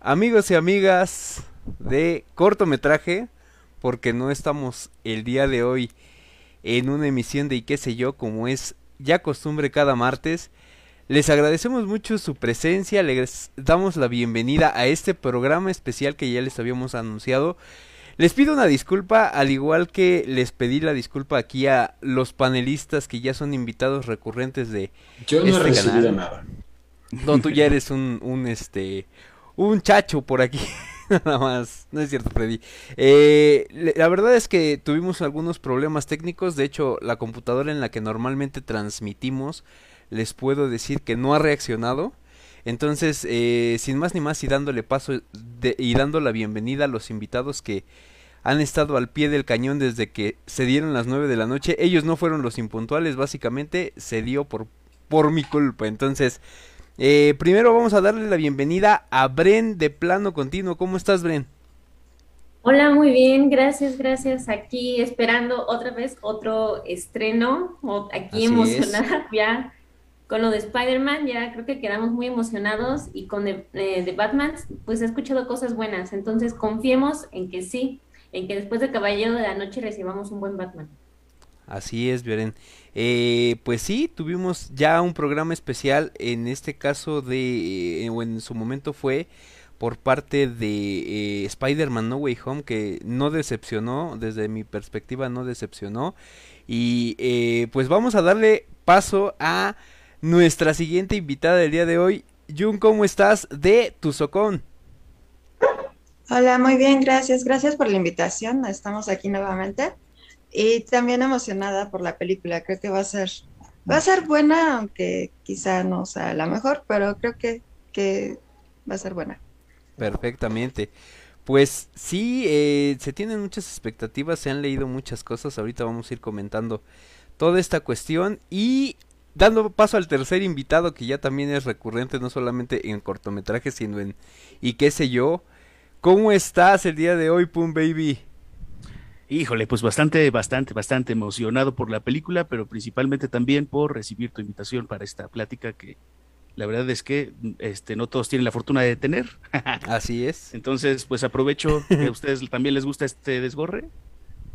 Amigos y amigas de cortometraje, porque no estamos el día de hoy en una emisión de y qué sé yo, como es ya costumbre cada martes. Les agradecemos mucho su presencia, les damos la bienvenida a este programa especial que ya les habíamos anunciado. Les pido una disculpa, al igual que les pedí la disculpa aquí a los panelistas que ya son invitados recurrentes de Yo no he este recibido canal. nada. No, tú ya eres un, un este, un chacho por aquí. Nada más, no es cierto, Freddy. Eh, la verdad es que tuvimos algunos problemas técnicos. De hecho, la computadora en la que normalmente transmitimos, les puedo decir que no ha reaccionado. Entonces, eh, sin más ni más y dándole paso y dando la bienvenida a los invitados que han estado al pie del cañón desde que se dieron las 9 de la noche. Ellos no fueron los impuntuales, básicamente se dio por, por mi culpa. Entonces, eh, primero vamos a darle la bienvenida a Bren de Plano Continuo. ¿Cómo estás, Bren? Hola, muy bien, gracias, gracias. Aquí esperando otra vez otro estreno, aquí Así emocionada ya con lo de Spider-Man, ya creo que quedamos muy emocionados y con eh, The Batman, pues he escuchado cosas buenas, entonces confiemos en que sí, en que después de Caballero de la Noche recibamos un buen Batman. Así es, Bren. Eh, pues sí, tuvimos ya un programa especial, en este caso de, eh, o en su momento fue por parte de eh, Spider-Man No Way Home, que no decepcionó, desde mi perspectiva no decepcionó. Y eh, pues vamos a darle paso a nuestra siguiente invitada del día de hoy. Jun, ¿cómo estás? De Tuzocón. Hola, muy bien, gracias. Gracias por la invitación. Estamos aquí nuevamente. Y también emocionada por la película. Creo que va a ser, va a ser buena, aunque quizá no sea la mejor, pero creo que, que va a ser buena. Perfectamente. Pues sí, eh, se tienen muchas expectativas, se han leído muchas cosas, ahorita vamos a ir comentando toda esta cuestión y dando paso al tercer invitado que ya también es recurrente, no solamente en cortometrajes, sino en y qué sé yo. ¿Cómo estás el día de hoy, Pum Baby? Híjole, pues bastante, bastante, bastante emocionado por la película, pero principalmente también por recibir tu invitación para esta plática que la verdad es que este, no todos tienen la fortuna de tener. Así es. Entonces, pues aprovecho que a ustedes también les gusta este desgorre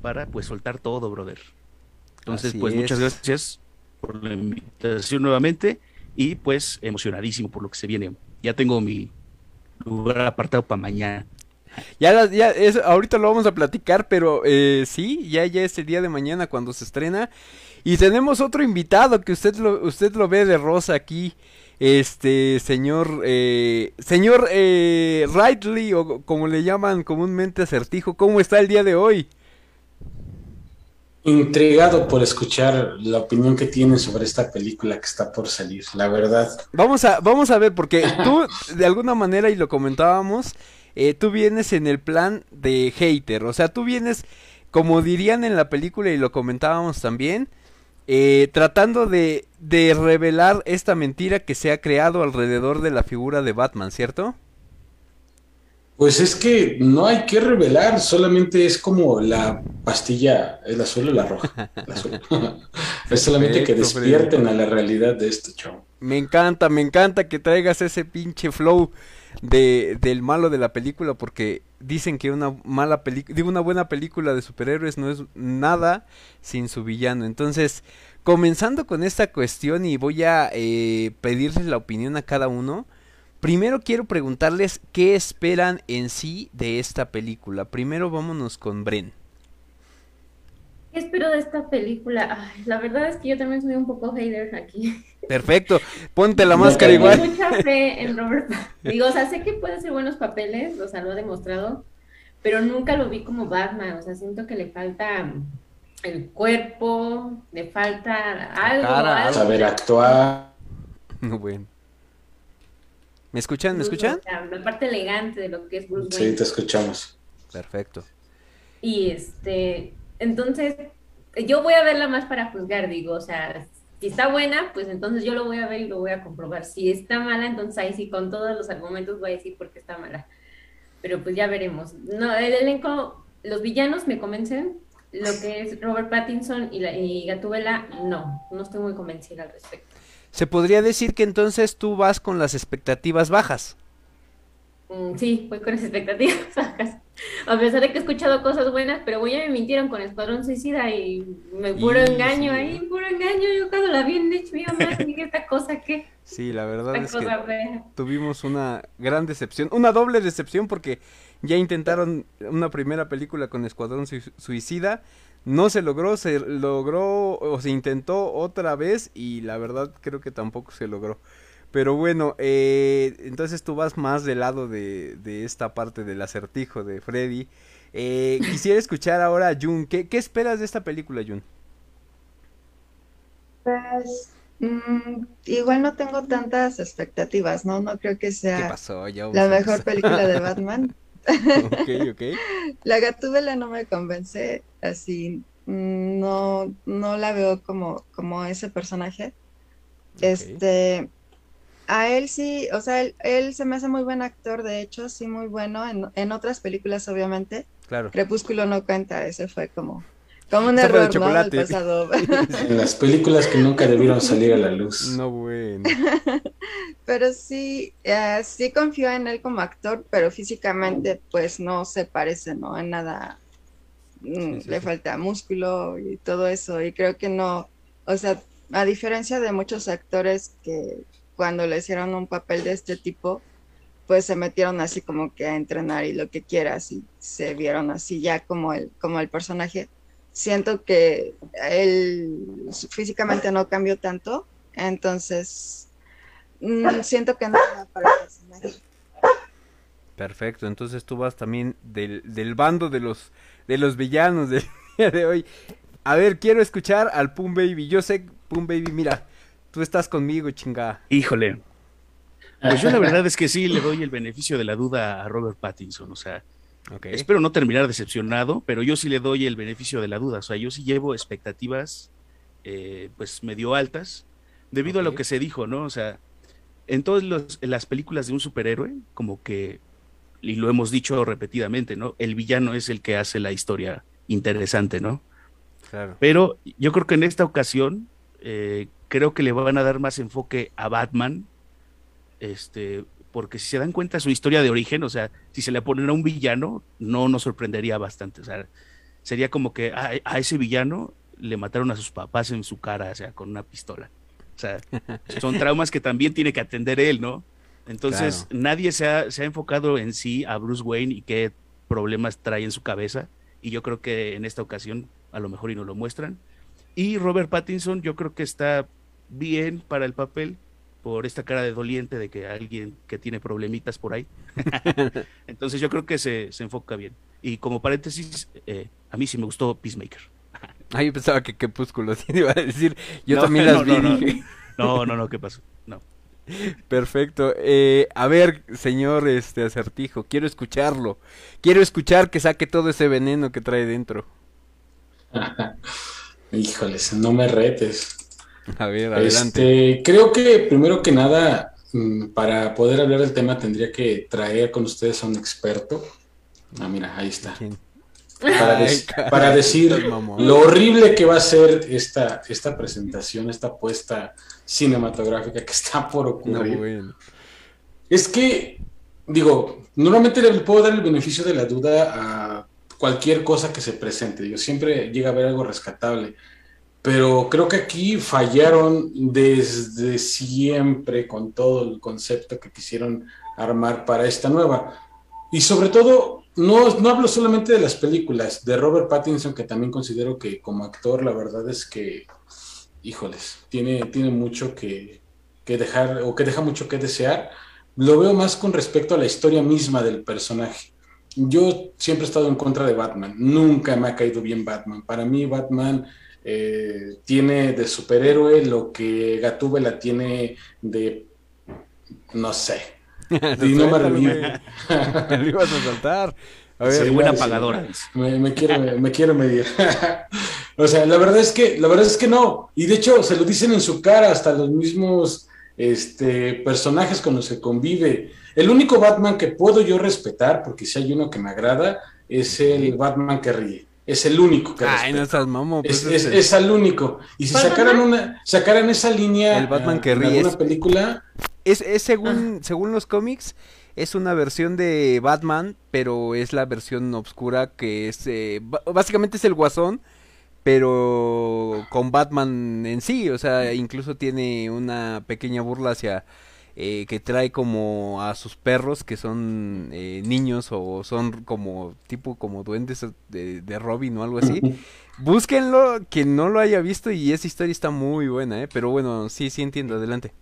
para pues soltar todo, brother. Entonces, Así pues muchas gracias por la invitación nuevamente y pues emocionadísimo por lo que se viene. Ya tengo mi lugar apartado para mañana. Ya, las- ya es, ahorita lo vamos a platicar, pero eh, sí, ya, ya es el día de mañana cuando se estrena. Y tenemos otro invitado que usted lo, usted lo ve de rosa aquí. Este señor, eh, señor eh, Rightly, o como le llaman comúnmente acertijo, ¿cómo está el día de hoy? Intrigado por escuchar la opinión que tienen sobre esta película que está por salir, la verdad. Vamos a, vamos a ver, porque tú, de alguna manera, y lo comentábamos, eh, tú vienes en el plan de hater, o sea, tú vienes, como dirían en la película y lo comentábamos también, eh, tratando de, de revelar esta mentira que se ha creado alrededor de la figura de Batman, ¿cierto? Pues es que no hay que revelar, solamente es como la pastilla, el azul o la roja. El azul. es solamente que Perfecto, despierten a la realidad de este show. Me encanta, me encanta que traigas ese pinche flow de, del malo de la película porque dicen que una mala película, digo una buena película de superhéroes no es nada sin su villano. Entonces, comenzando con esta cuestión y voy a eh, pedirles la opinión a cada uno. Primero quiero preguntarles qué esperan en sí de esta película. Primero vámonos con Bren. ¿Qué espero de esta película? Ay, la verdad es que yo también soy un poco hater aquí. Perfecto, ponte la No máscara tengo igual. mucha fe en Robert. Digo, o sea, sé que puede hacer buenos papeles, o sea, lo ha demostrado, pero nunca lo vi como Batman, o sea, siento que le falta el cuerpo, le falta algo, cara, algo. Saber actuar. No, bueno. ¿Me escuchan? ¿Me escuchan? la parte elegante de lo que es Bruce Sí, Wayne. te escuchamos. Perfecto. Y este, entonces, yo voy a verla más para juzgar, digo, o sea, si está buena, pues entonces yo lo voy a ver y lo voy a comprobar. Si está mala, entonces ahí sí con todos los argumentos voy a decir por qué está mala. Pero pues ya veremos. No, el elenco, los villanos me convencen, lo que es Robert Pattinson y, la, y Gatúbela, no, no estoy muy convencida al respecto. Se podría decir que entonces tú vas con las expectativas bajas. Mm, sí, voy con las expectativas bajas. A pesar de que he escuchado cosas buenas, pero ya me mintieron con Escuadrón Suicida y me puro Y engaño sí. ahí, puro engaño. Yo cuando la vi en HBO dije esta cosa que, Sí, la verdad esta es que fea. tuvimos una gran decepción, una doble decepción porque ya intentaron una primera película con Escuadrón Sui- Suicida, no se logró, se logró o se intentó otra vez y la verdad creo que tampoco se logró. Pero bueno, eh, entonces tú vas más del lado de, de esta parte del acertijo de Freddy. Eh, quisiera escuchar ahora a Jun. ¿Qué, ¿Qué esperas de esta película, Jun? Pues mm, igual no tengo tantas expectativas, ¿no? No creo que ¿Qué sea pasó? La mejor película de Batman. Ok, ok. La Gatúbela no me convence, así mm, no, no la veo como, como ese personaje. Este, a él sí, o sea, él, él se me hace muy buen actor, de hecho, sí, muy bueno en, en otras películas, obviamente. Claro. Crepúsculo no cuenta, ese fue como, como un Sopa de error, ¿no? Del pasado. En las películas que nunca debieron salir a la luz. No, bueno. Pero sí, eh, sí confío en él como actor, pero físicamente pues no se parece, ¿no? En nada. Mm, Sí, sí, Le sí. falta músculo y todo eso. Y creo que no, o sea, a diferencia de muchos actores que cuando le hicieron un papel de este tipo, pues se metieron así como que a entrenar y lo que quieras y se vieron así ya como el, como el personaje. Siento que él físicamente no cambió tanto, entonces mm, siento que no para el personaje. Perfecto, entonces tú vas también del, del bando de los de los villanos del día de hoy. A ver, quiero escuchar al Pum Baby. Yo sé, Pum Baby, mira, tú estás conmigo, chinga. Híjole. Pues yo la verdad es que sí le doy el beneficio de la duda a Robert Pattinson. O sea, espero no terminar decepcionado, pero yo sí le doy el beneficio de la duda. O sea, yo sí llevo expectativas eh, pues medio altas debido a lo que se dijo, ¿no? O sea, en todas los- en las películas de un superhéroe, como que, y lo hemos dicho repetidamente, ¿no? El villano es el que hace la historia interesante, ¿no? Claro. Pero yo creo que en esta ocasión eh, creo que le van a dar más enfoque a Batman, este, porque si se dan cuenta su historia de origen, o sea, si se le ponen a un villano, no nos sorprendería bastante. O sea, sería como que a, a ese villano le mataron a sus papás en su cara, o sea, con una pistola. O sea, son traumas que también tiene que atender él, ¿no? Entonces, nadie se ha, se ha enfocado en sí a Bruce Wayne y qué problemas trae en su cabeza. Y yo creo que en esta ocasión a lo mejor y nos lo muestran. Y Robert Pattinson yo creo que está bien para el papel por esta cara de doliente de que alguien que tiene problemitas por ahí. Entonces yo creo que se, se enfoca bien. Y como paréntesis, eh, a mí sí me gustó Peacemaker. Ah, yo pensaba que Crepúsculo sí iba a decir. Yo No, también no, las vi. no, no. dije, No, no, no, ¿qué pasó? No. Perfecto. Eh, a ver, señor este acertijo, quiero escucharlo. Quiero escuchar que saque todo ese veneno que trae dentro. Híjoles, no me retes. A ver, adelante. Este, creo que primero que nada, mm, para poder hablar del tema, tendría que traer con ustedes a un experto. Ah, mira, ahí está. ¿Quién? Para, Ay, des- caray, para decir lo horrible que va a ser esta, esta presentación, esta apuesta cinematográfica que está por No, ocurrir. bueno. Es que, digo, normalmente le puedo dar el beneficio de la duda a cualquier cosa que se presente. Digo, siempre llega a haber algo rescatable. Pero creo que aquí fallaron desde siempre con todo el concepto que quisieron armar para esta nueva. Y sobre todo, no, no hablo solamente de las películas, de Robert Pattinson, que también considero que como actor, la verdad es que, híjoles, tiene, tiene mucho que, que dejar o que deja mucho que desear. Lo veo más con respecto a la historia misma del personaje. Yo siempre he estado en contra de Batman. Nunca me ha caído bien Batman. Para mí, Batman eh, tiene de superhéroe lo que Gatúbela tiene de, no sé. Y no me. Me lo ibas a saltar. A ver, Sí, buena pagadora. Me, me quiero, me quiero medir. o sea, la verdad es que, la verdad es que no. Y de hecho, se lo dicen en su cara hasta los mismos este, personajes con los que convive. El único Batman que puedo yo respetar, porque si hay uno que me agrada, es el Batman que ríe. es el único que Ay, no estás Pues es, es, es al único. Y si sacaran una, sacaran esa línea El Batman ah, que en ríes. alguna película, es, es según, según los cómics, es una versión de Batman, pero es la versión oscura que es... eh, básicamente es el guasón, pero con Batman en sí. O sea, incluso tiene una pequeña burla hacia... eh, que trae como a sus perros que son eh, niños o son como tipo como duendes de, de Robin o algo así. Búsquenlo, quien no lo haya visto y esa historia está muy buena, ¿eh? Pero bueno, sí, sí entiendo, adelante.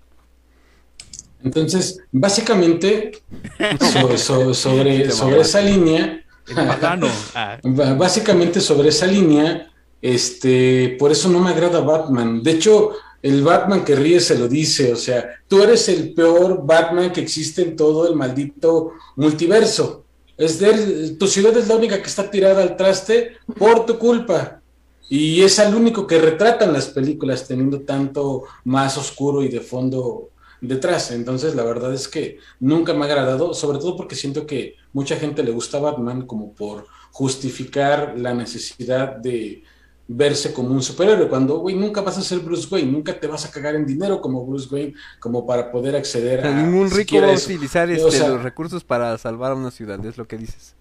entonces, básicamente, so- so- sobre, sobre mamaste. esa línea. Ah, Básicamente sobre esa línea, este, por eso no me agrada Batman. De hecho, el Batman que ríe se lo dice, o sea, tú eres el peor Batman que existe en todo el maldito multiverso. Es de, tu ciudad es la única que está tirada al traste por tu culpa. Y es el único que retratan las películas teniendo tanto más oscuro y de fondo detrás. Entonces, la verdad es que nunca me ha agradado, sobre todo porque siento que mucha gente le gusta Batman como por justificar la necesidad de verse como un superhéroe, cuando, güey, nunca vas a ser Bruce Wayne, nunca te vas a cagar en dinero como Bruce Wayne, como para poder acceder a... ningún rico va a utilizar O este, sea, los recursos para salvar a una ciudad, es lo que dices.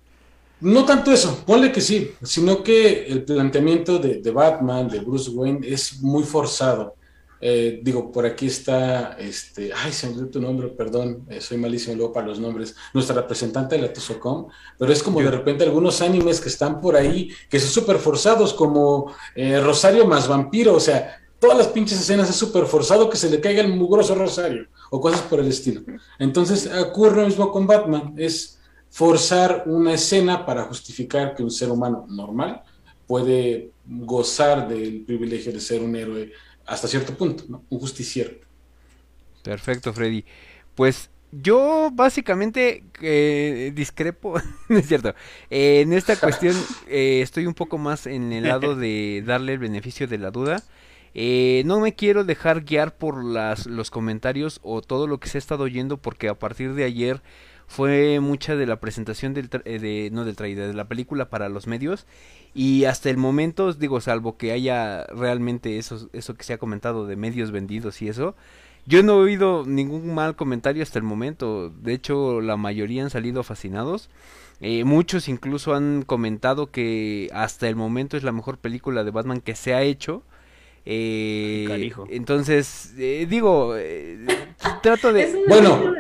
No tanto eso, ponle que sí, sino que el planteamiento de, de Batman, de Bruce Wayne, es muy forzado. Eh, digo, por aquí está, este, ay, se me olvidó tu nombre, perdón, eh, soy malísimo luego para los nombres, nuestra representante de la Tusocom, pero es como de repente algunos animes que están por ahí, que son súper forzados, como eh, Rosario más vampiro, o sea, todas las pinches escenas es súper forzado que se le caiga el mugroso Rosario, o cosas por el estilo. Entonces ocurre lo mismo con Batman, es forzar una escena para justificar que un ser humano normal puede gozar del privilegio de ser un héroe hasta cierto punto, ¿no? Un justiciero. Perfecto, Freddy. Pues yo básicamente eh, discrepo, no es cierto. Eh, en esta cuestión eh, estoy un poco más en el lado de darle el beneficio de la duda. Eh, no me quiero dejar guiar por las, los comentarios o todo lo que se ha estado oyendo porque a partir de ayer fue mucha de la presentación del tra- eh, de no del trailer de la película para los medios y hasta el momento digo salvo que haya realmente eso eso que se ha comentado de medios vendidos y eso yo no he oído ningún mal comentario hasta el momento. De hecho, la mayoría han salido fascinados. Eh, muchos incluso han comentado que hasta el momento es la mejor película de Batman que se ha hecho. Eh, entonces, eh, digo, eh, trato de... Bueno.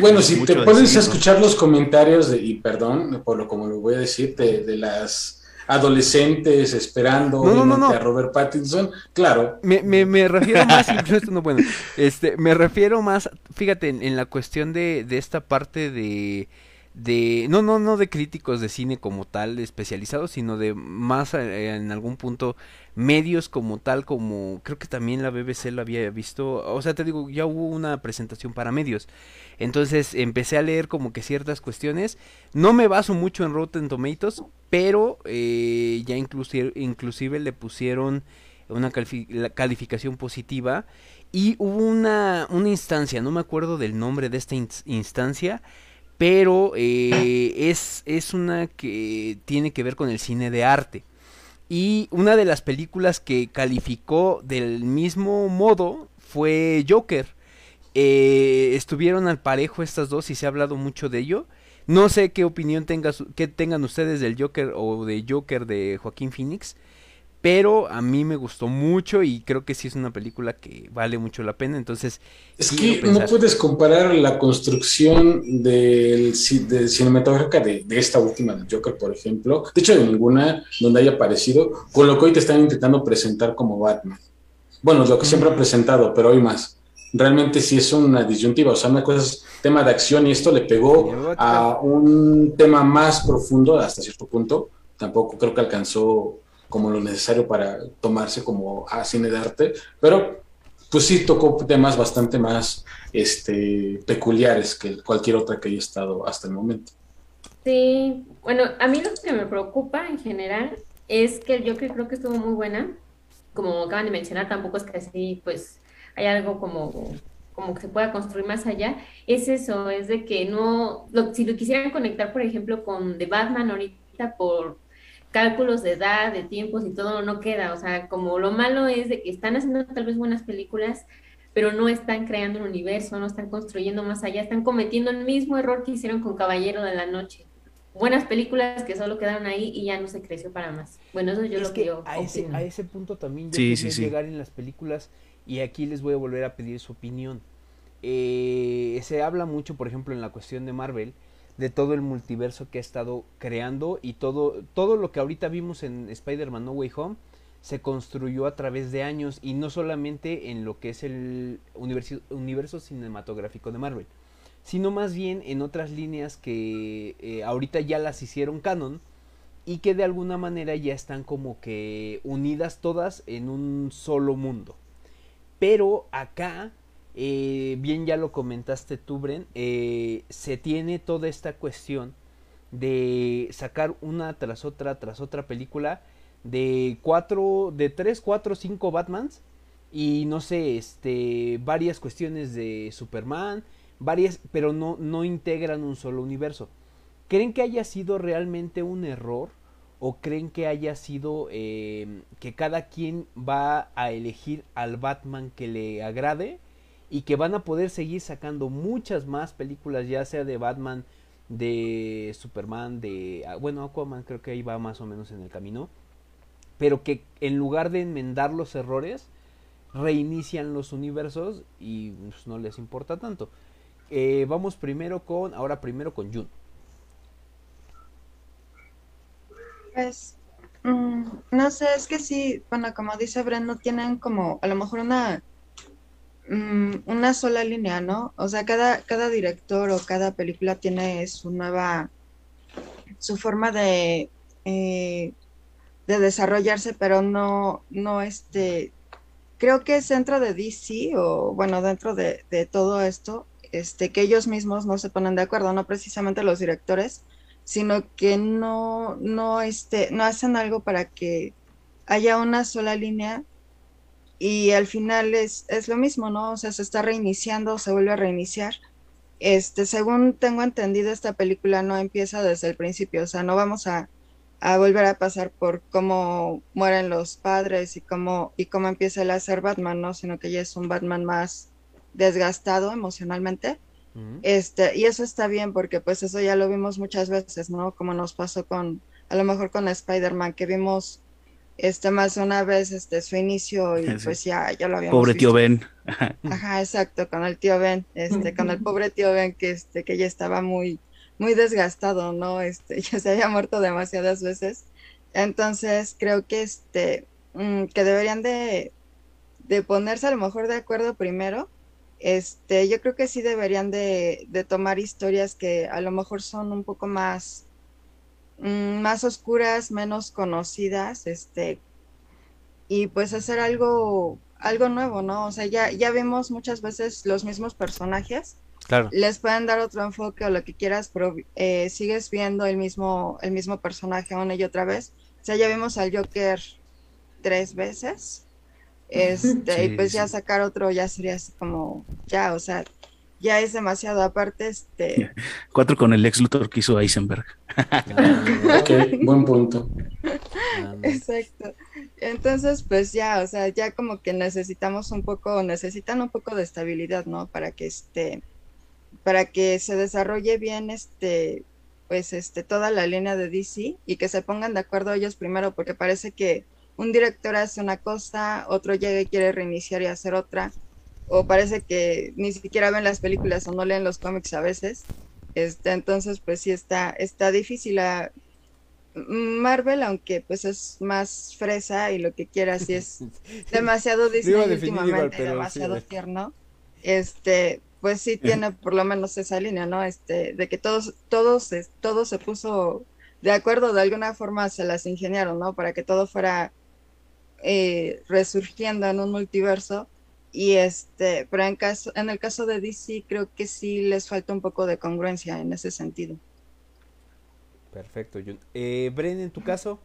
Bueno, si te pones a escuchar los comentarios, de, y perdón por lo como lo voy a decir, de, de las adolescentes esperando No, no, no, obviamente, no. a Robert Pattinson, claro, Me, me, me refiero más, esto no bueno, este, me refiero más, fíjate, en, en la cuestión de, de esta parte de, de, no, no, no de críticos de cine como tal especializados, sino de más eh, en algún punto medios como tal, como creo que también la BBC lo había visto, o sea, te digo, ya hubo una presentación para medios, entonces empecé a leer como que ciertas cuestiones, no me baso mucho en Rotten Tomatoes, pero eh, ya inclusive, inclusive le pusieron una calificación positiva. Y hubo una, una instancia, no me acuerdo del nombre de esta ins- instancia, pero eh, es, es una que tiene que ver con el cine de arte. Y una de las películas que calificó del mismo modo fue Joker. Eh, estuvieron al parejo estas dos y se ha hablado mucho de ello. No sé qué opinión tenga que tengan ustedes del Joker o de Joker de Joaquín Phoenix. Pero a mí me gustó mucho y creo que sí es una película que vale mucho la pena. Entonces, Es que no puedes comparar la construcción del, de cinematográfica de, de esta última, del Joker, por ejemplo, de hecho de ninguna donde haya aparecido, con lo que hoy te están intentando presentar como Batman. Bueno, lo que siempre han presentado, pero hoy más. Realmente sí es una disyuntiva, o sea, una cosa es tema de acción y esto le pegó a un tema más profundo hasta cierto punto. Tampoco creo que alcanzó como lo necesario para tomarse como a cine de arte, pero pues sí tocó temas bastante más este, peculiares que cualquier otra que haya estado hasta el momento. Sí, bueno, a mí lo que me preocupa en general es que el Joker creo que estuvo muy buena. Como acaban de mencionar, tampoco es que así, pues, hay algo como, como que se pueda construir más allá. Es eso, es de que no, si lo quisieran conectar, por ejemplo, con The Batman ahorita por cálculos de edad, de tiempos y todo no queda. O sea, como lo malo es de que están haciendo tal vez buenas películas, pero no están creando un universo, no están construyendo más allá, están cometiendo el mismo error que hicieron con Caballero de la Noche. Buenas películas que solo quedaron ahí y ya no se creció para más. Bueno, eso yo lo que yo a ese, a ese punto también yo Sí, quería sí, sí. llegar en las películas y aquí les voy a volver a pedir su opinión. Eh, se habla mucho, por ejemplo, en la cuestión de Marvel, de todo el multiverso que ha estado creando y todo, todo lo que ahorita vimos en Spider-Man No Way Home se construyó a través de años y no solamente en lo que es el universo, cinematográfico de Marvel, sino más bien en otras líneas que eh, ahorita ya las hicieron canon y que de alguna manera ya están como que unidas todas en un solo mundo. Pero acá, eh, bien ya lo comentaste tú, Bren, eh, se tiene toda esta cuestión de sacar una tras otra, tras otra película de cuatro, de tres, cuatro, cinco Batmans y no sé, este, varias cuestiones de Superman, varias, pero no, no integran un solo universo. ¿Creen que haya sido realmente un error? ¿O creen que haya sido eh, que cada quien va a elegir al Batman que le agrade? Y que van a poder seguir sacando muchas más películas, ya sea de Batman, de Superman, de... ah, Bueno, Aquaman creo que ahí va más o menos en el camino. Pero que en lugar de enmendar los errores, reinician los universos y pues, no les importa tanto. Eh, vamos primero con, ahora primero con Jun. Pues, mm, no sé, es que sí, bueno, como dice Bren, no tienen como a lo mejor una, una sola línea, ¿no? O sea, cada, cada director o cada película tiene su nueva, su forma de, eh, de desarrollarse, pero no, no este, creo que es dentro de DC o bueno, dentro de, de todo esto, este, que ellos mismos no se ponen de acuerdo, no precisamente los directores, sino que no, no, este, no hacen algo para que haya una sola línea y al final es, es lo mismo, ¿no? O sea, se está reiniciando, se vuelve a reiniciar. Este, según tengo entendido, esta película no empieza desde el principio, o sea, no vamos a, a volver a pasar por cómo mueren los padres y cómo, y cómo empieza él a ser Batman, ¿no? Sino que ya es un Batman más desgastado emocionalmente. Este, y eso está bien porque pues eso ya lo vimos muchas veces, ¿no? Como nos pasó con, a lo mejor con Spider-Man, que vimos este más una vez este su inicio y Sí. pues ya, ya lo habíamos Pobre tío. Ben. Ajá, exacto, con el tío Ben, este, con el pobre tío Ben que este, que ya estaba muy, muy desgastado, ¿no? Este, ya se había muerto demasiadas veces. Entonces creo que este, mm, que deberían de, de ponerse a lo mejor de acuerdo primero. Este, yo creo que sí deberían de, de tomar historias que a lo mejor son un poco más, más oscuras, menos conocidas, este, y pues hacer algo, algo nuevo, ¿no? O sea, ya, ya vimos muchas veces los mismos personajes, Claro. les pueden dar otro enfoque o lo que quieras, pero eh, sigues viendo el mismo, el mismo personaje una y otra vez. O sea, ya vimos al Joker tres veces. Este, Sí, y pues ya sacar otro ya sería así como, ya, o sea, ya es demasiado. Aparte, este, Cuatro con el ex Luthor que hizo Eisenberg. Ok, buen punto. Exacto. Entonces, pues ya, o sea, ya como que necesitamos un poco, necesitan un poco de estabilidad, ¿no? Para que este, para que se desarrolle bien este, pues este, toda la línea de DC y que se pongan de acuerdo ellos primero, porque parece que un director hace una cosa, otro llega y quiere reiniciar y hacer otra, o parece que ni siquiera ven las películas o no leen los cómics a veces. Este, entonces, pues sí está, está difícil. a- Marvel, aunque pues es más fresa y lo que quieras, y es demasiado Disney igual, últimamente, sí, demasiado tierno. Este, pues sí tiene por lo menos esa línea, ¿no? Este, de que todos, todos, todo se puso de acuerdo, de alguna forma se las ingeniaron, ¿no? Para que todo fuera eh, resurgiendo en un multiverso. Y este, pero en caso, en el caso de DC, creo que sí les falta un poco de congruencia en ese sentido. Perfecto, Jun. Eh, Bren, en tu caso.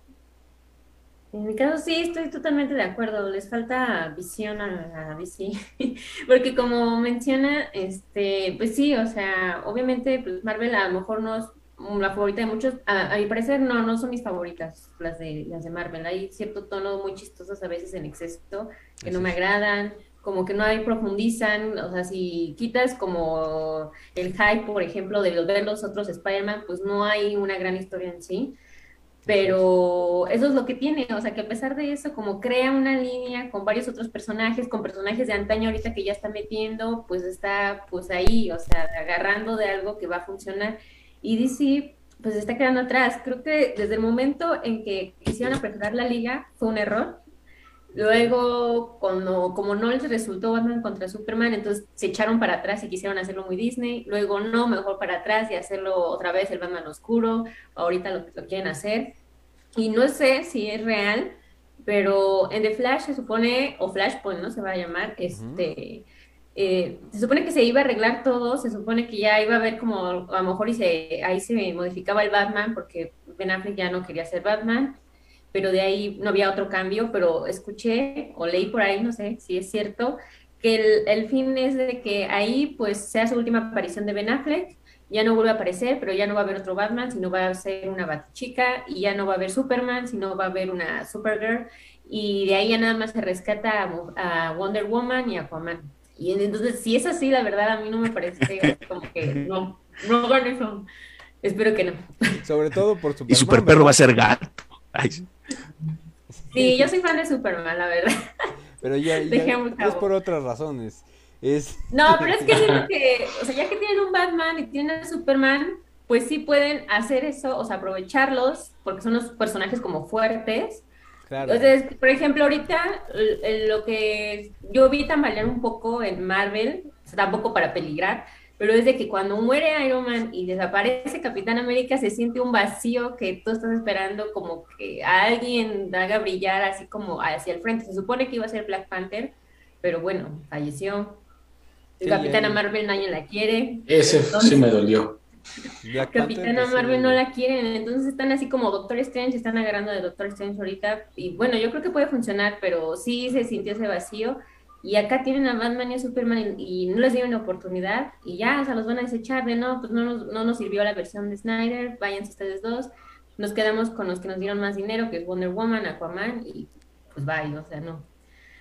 En mi caso sí, estoy totalmente de acuerdo. Les falta visión a, a DC. Porque como menciona, este, pues sí, o sea, obviamente, pues Marvel a lo mejor no, la favorita de muchos. A, mi parecer no, no son mis favoritas las de las de Marvel. Hay cierto tono muy chistosos a veces en exceso que no me agradan, como que no hay profundizan, o sea, si quitas como el hype, por ejemplo, de ver los otros Spider-Man, pues no hay una gran historia en sí. Pero eso es lo que tiene, o sea, que a pesar de eso, como crea una línea con varios otros personajes, con personajes de antaño ahorita que ya está metiendo, pues está pues ahí, o sea, agarrando de algo que va a funcionar. Y DC pues está quedando atrás. Creo que desde el momento en que quisieron apresurar la liga fue un error. Luego, cuando, como no les resultó Batman contra Superman, entonces se echaron para atrás y quisieron hacerlo muy Disney. Luego, no, mejor para atrás y hacerlo otra vez el Batman oscuro. Ahorita lo, lo quieren hacer. Y no sé si es real, pero en The Flash se supone, o Flashpoint, ¿no? Se va a llamar, este eh, se supone que se iba a arreglar todo, se supone que ya iba a haber como, a lo mejor y se, ahí se modificaba el Batman porque Ben Affleck ya no quería ser Batman, pero de ahí no había otro cambio, pero escuché o leí por ahí, no sé si es cierto, que el, el fin es de que ahí pues sea su última aparición de Ben Affleck, ya no vuelve a aparecer, pero ya no va a haber otro Batman, sino va a ser una Batchica, y ya no va a haber Superman, sino va a haber una Supergirl, y de ahí ya nada más se rescata a, a Wonder Woman y a Aquaman. Y entonces, si es así, la verdad, a mí no me parece como que no, no hagan eso. Espero que no. Sobre todo por Superman. Y Super Perro va a ser gato. Sí, yo soy fan de Superman, la verdad. Pero ya, es por otras razones. Es... No, pero es que, que, o sea, ya que tienen un Batman y tienen a Superman, pues sí pueden hacer eso, o sea, aprovecharlos, porque son los personajes como fuertes, entonces, por ejemplo, ahorita lo que yo vi tambalear un poco en Marvel, tampoco para peligrar, pero es de que cuando muere Iron Man y desaparece Capitán América, se siente un vacío que tú estás esperando como que alguien haga brillar así como hacia el frente. Se supone que iba a ser Black Panther, pero bueno, falleció. Capitana Marvel nadie la quiere. Ese sí me dolió. Capitana Marvel no la quieren, entonces están así como Doctor Strange, están agarrando de Doctor Strange ahorita, y bueno, yo creo que puede funcionar, pero sí se sintió ese vacío, y acá tienen a Batman y a Superman y, no les dieron oportunidad, y ya, o sea, los van a desechar de no, pues no nos, no nos sirvió la versión de Snyder, váyanse ustedes dos, nos quedamos con los que nos dieron más dinero, que es Wonder Woman, Aquaman, y pues vaya, o sea, no.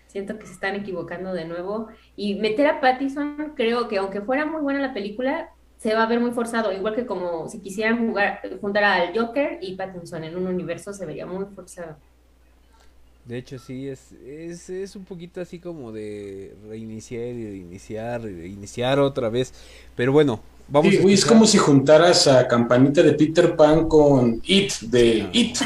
Siento que se están equivocando de nuevo. Y meter a Pattison, creo que aunque fuera muy buena la película, se va a ver muy forzado, igual que como si quisieran jugar, juntar al Joker y Pattinson en un universo, se vería muy forzado. De hecho, sí, es, es, es un poquito así como de reiniciar y de iniciar y de iniciar otra vez. Pero bueno, vamos a Es como si juntaras a Campanita de Peter Pan con It de It.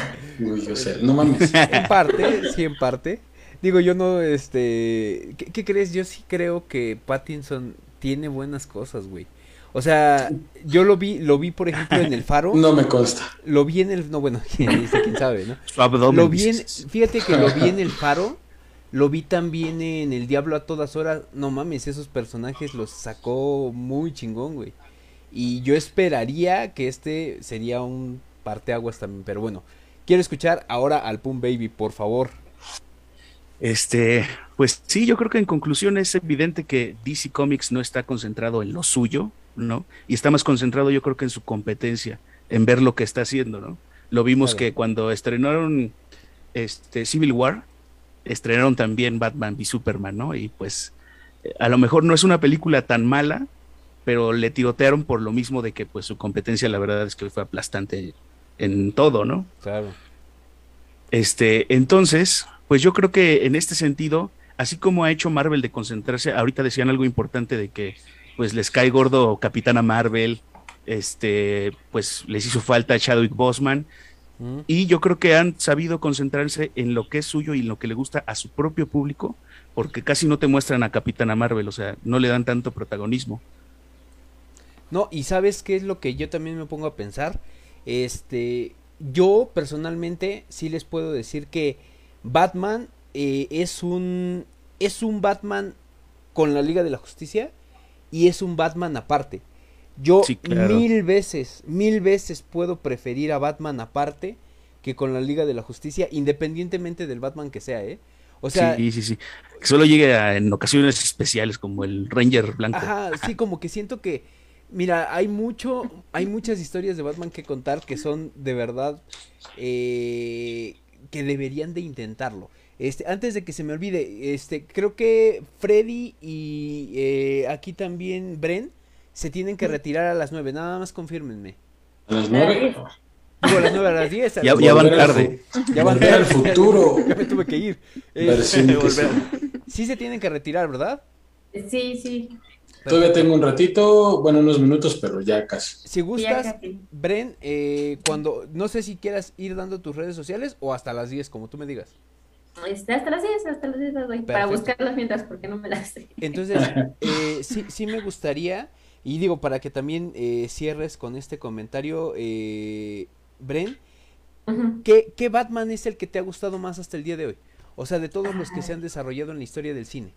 o sea, no mames. En parte, sí, en parte. Digo, yo no, este... ¿Qué, qué crees? Yo sí creo que Pattinson tiene buenas cosas, güey. O sea, yo lo vi, lo vi por ejemplo en el Faro. No me consta. Lo vi en el, no bueno, quién, quién sabe, ¿no? Lo vi en, fíjate que lo vi en el Faro, lo vi también en El Diablo a todas horas. No mames, esos personajes los sacó muy chingón, güey. Y yo esperaría que este sería un parteaguas también, pero bueno. Quiero escuchar ahora al Pum Baby, por favor. Este, pues sí, yo creo que en conclusión es evidente que DC Comics no está concentrado en lo suyo, ¿no? Y está más concentrado yo creo que en su competencia, en ver lo que está haciendo, ¿no? Lo vimos que cuando estrenaron este Civil War, estrenaron también Batman y Superman, ¿no? Y pues a lo mejor no es una película tan mala, pero le tirotearon por lo mismo de que pues su competencia la verdad es que fue aplastante en todo, ¿no? Claro. Este, entonces, pues yo creo que en este sentido, así como ha hecho Marvel de concentrarse, ahorita decían algo importante de que pues les cae gordo Capitana Marvel, este, pues les hizo falta Chadwick Boseman. Mm. Y yo creo que han sabido concentrarse en lo que es suyo y en lo que le gusta a su propio público, porque casi no te muestran a Capitana Marvel, o sea, no le dan tanto protagonismo. No, y sabes qué es lo que yo también me pongo a pensar. Este, yo personalmente sí les puedo decir que Batman eh, es un es un Batman con la Liga de la Justicia y es un Batman aparte. Yo mil veces, mil veces puedo preferir a Batman aparte que con la Liga de la Justicia, independientemente del Batman que sea, ¿eh? O sea, sí, sí, sí. Que solo llegue en ocasiones especiales como el Ranger Blanco. Ajá, sí, como que siento que Mira, hay mucho, hay muchas historias de Batman que contar que son de verdad eh, que deberían de intentarlo. Este, antes de que se me olvide, este, creo que Freddy y eh, aquí también Bren se tienen que retirar a las nueve. Nada más confírmenme. A las nueve. Digo, a las nueve, a las diez. a Ya- las ya van tarde. Ya van Volver al tarde. futuro. Ya me tuve que ir. Eh, sí se tienen que retirar, ¿verdad? Sí, sí. Todavía tengo un ratito, bueno, unos minutos, pero ya casi. Si gustas. Bren, eh, cuando, no sé si quieras ir dando tus redes sociales o hasta las 10, como tú me digas. Este, hasta las 10, hasta las 10 las doy. Para buscarlas mientras, porque no me las sé. Entonces, eh, sí, sí me gustaría, y digo, para que también eh, cierres con este comentario, eh, Bren. ¿qué, ¿qué Batman es el que te ha gustado más hasta el día de hoy? O sea, de todos los que se han desarrollado en la historia del cine.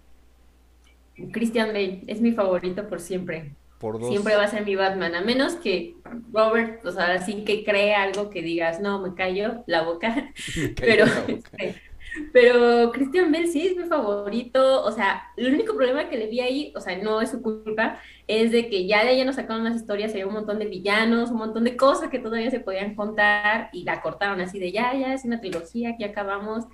Christian Bale es mi favorito por siempre. Por dos. Siempre va a ser mi Batman, a menos que Robert, o sea, así que crea algo que digas, no, me callo la boca. Me Pero, la boca. este, pero Christian Bale sí es mi favorito. O sea, el único problema que le vi ahí, o sea, no es su culpa, es de que ya de ella nos sacaron las historias, había un montón de villanos, un montón de cosas que todavía se podían contar y la cortaron así de ya, ya, es una trilogía, aquí acabamos.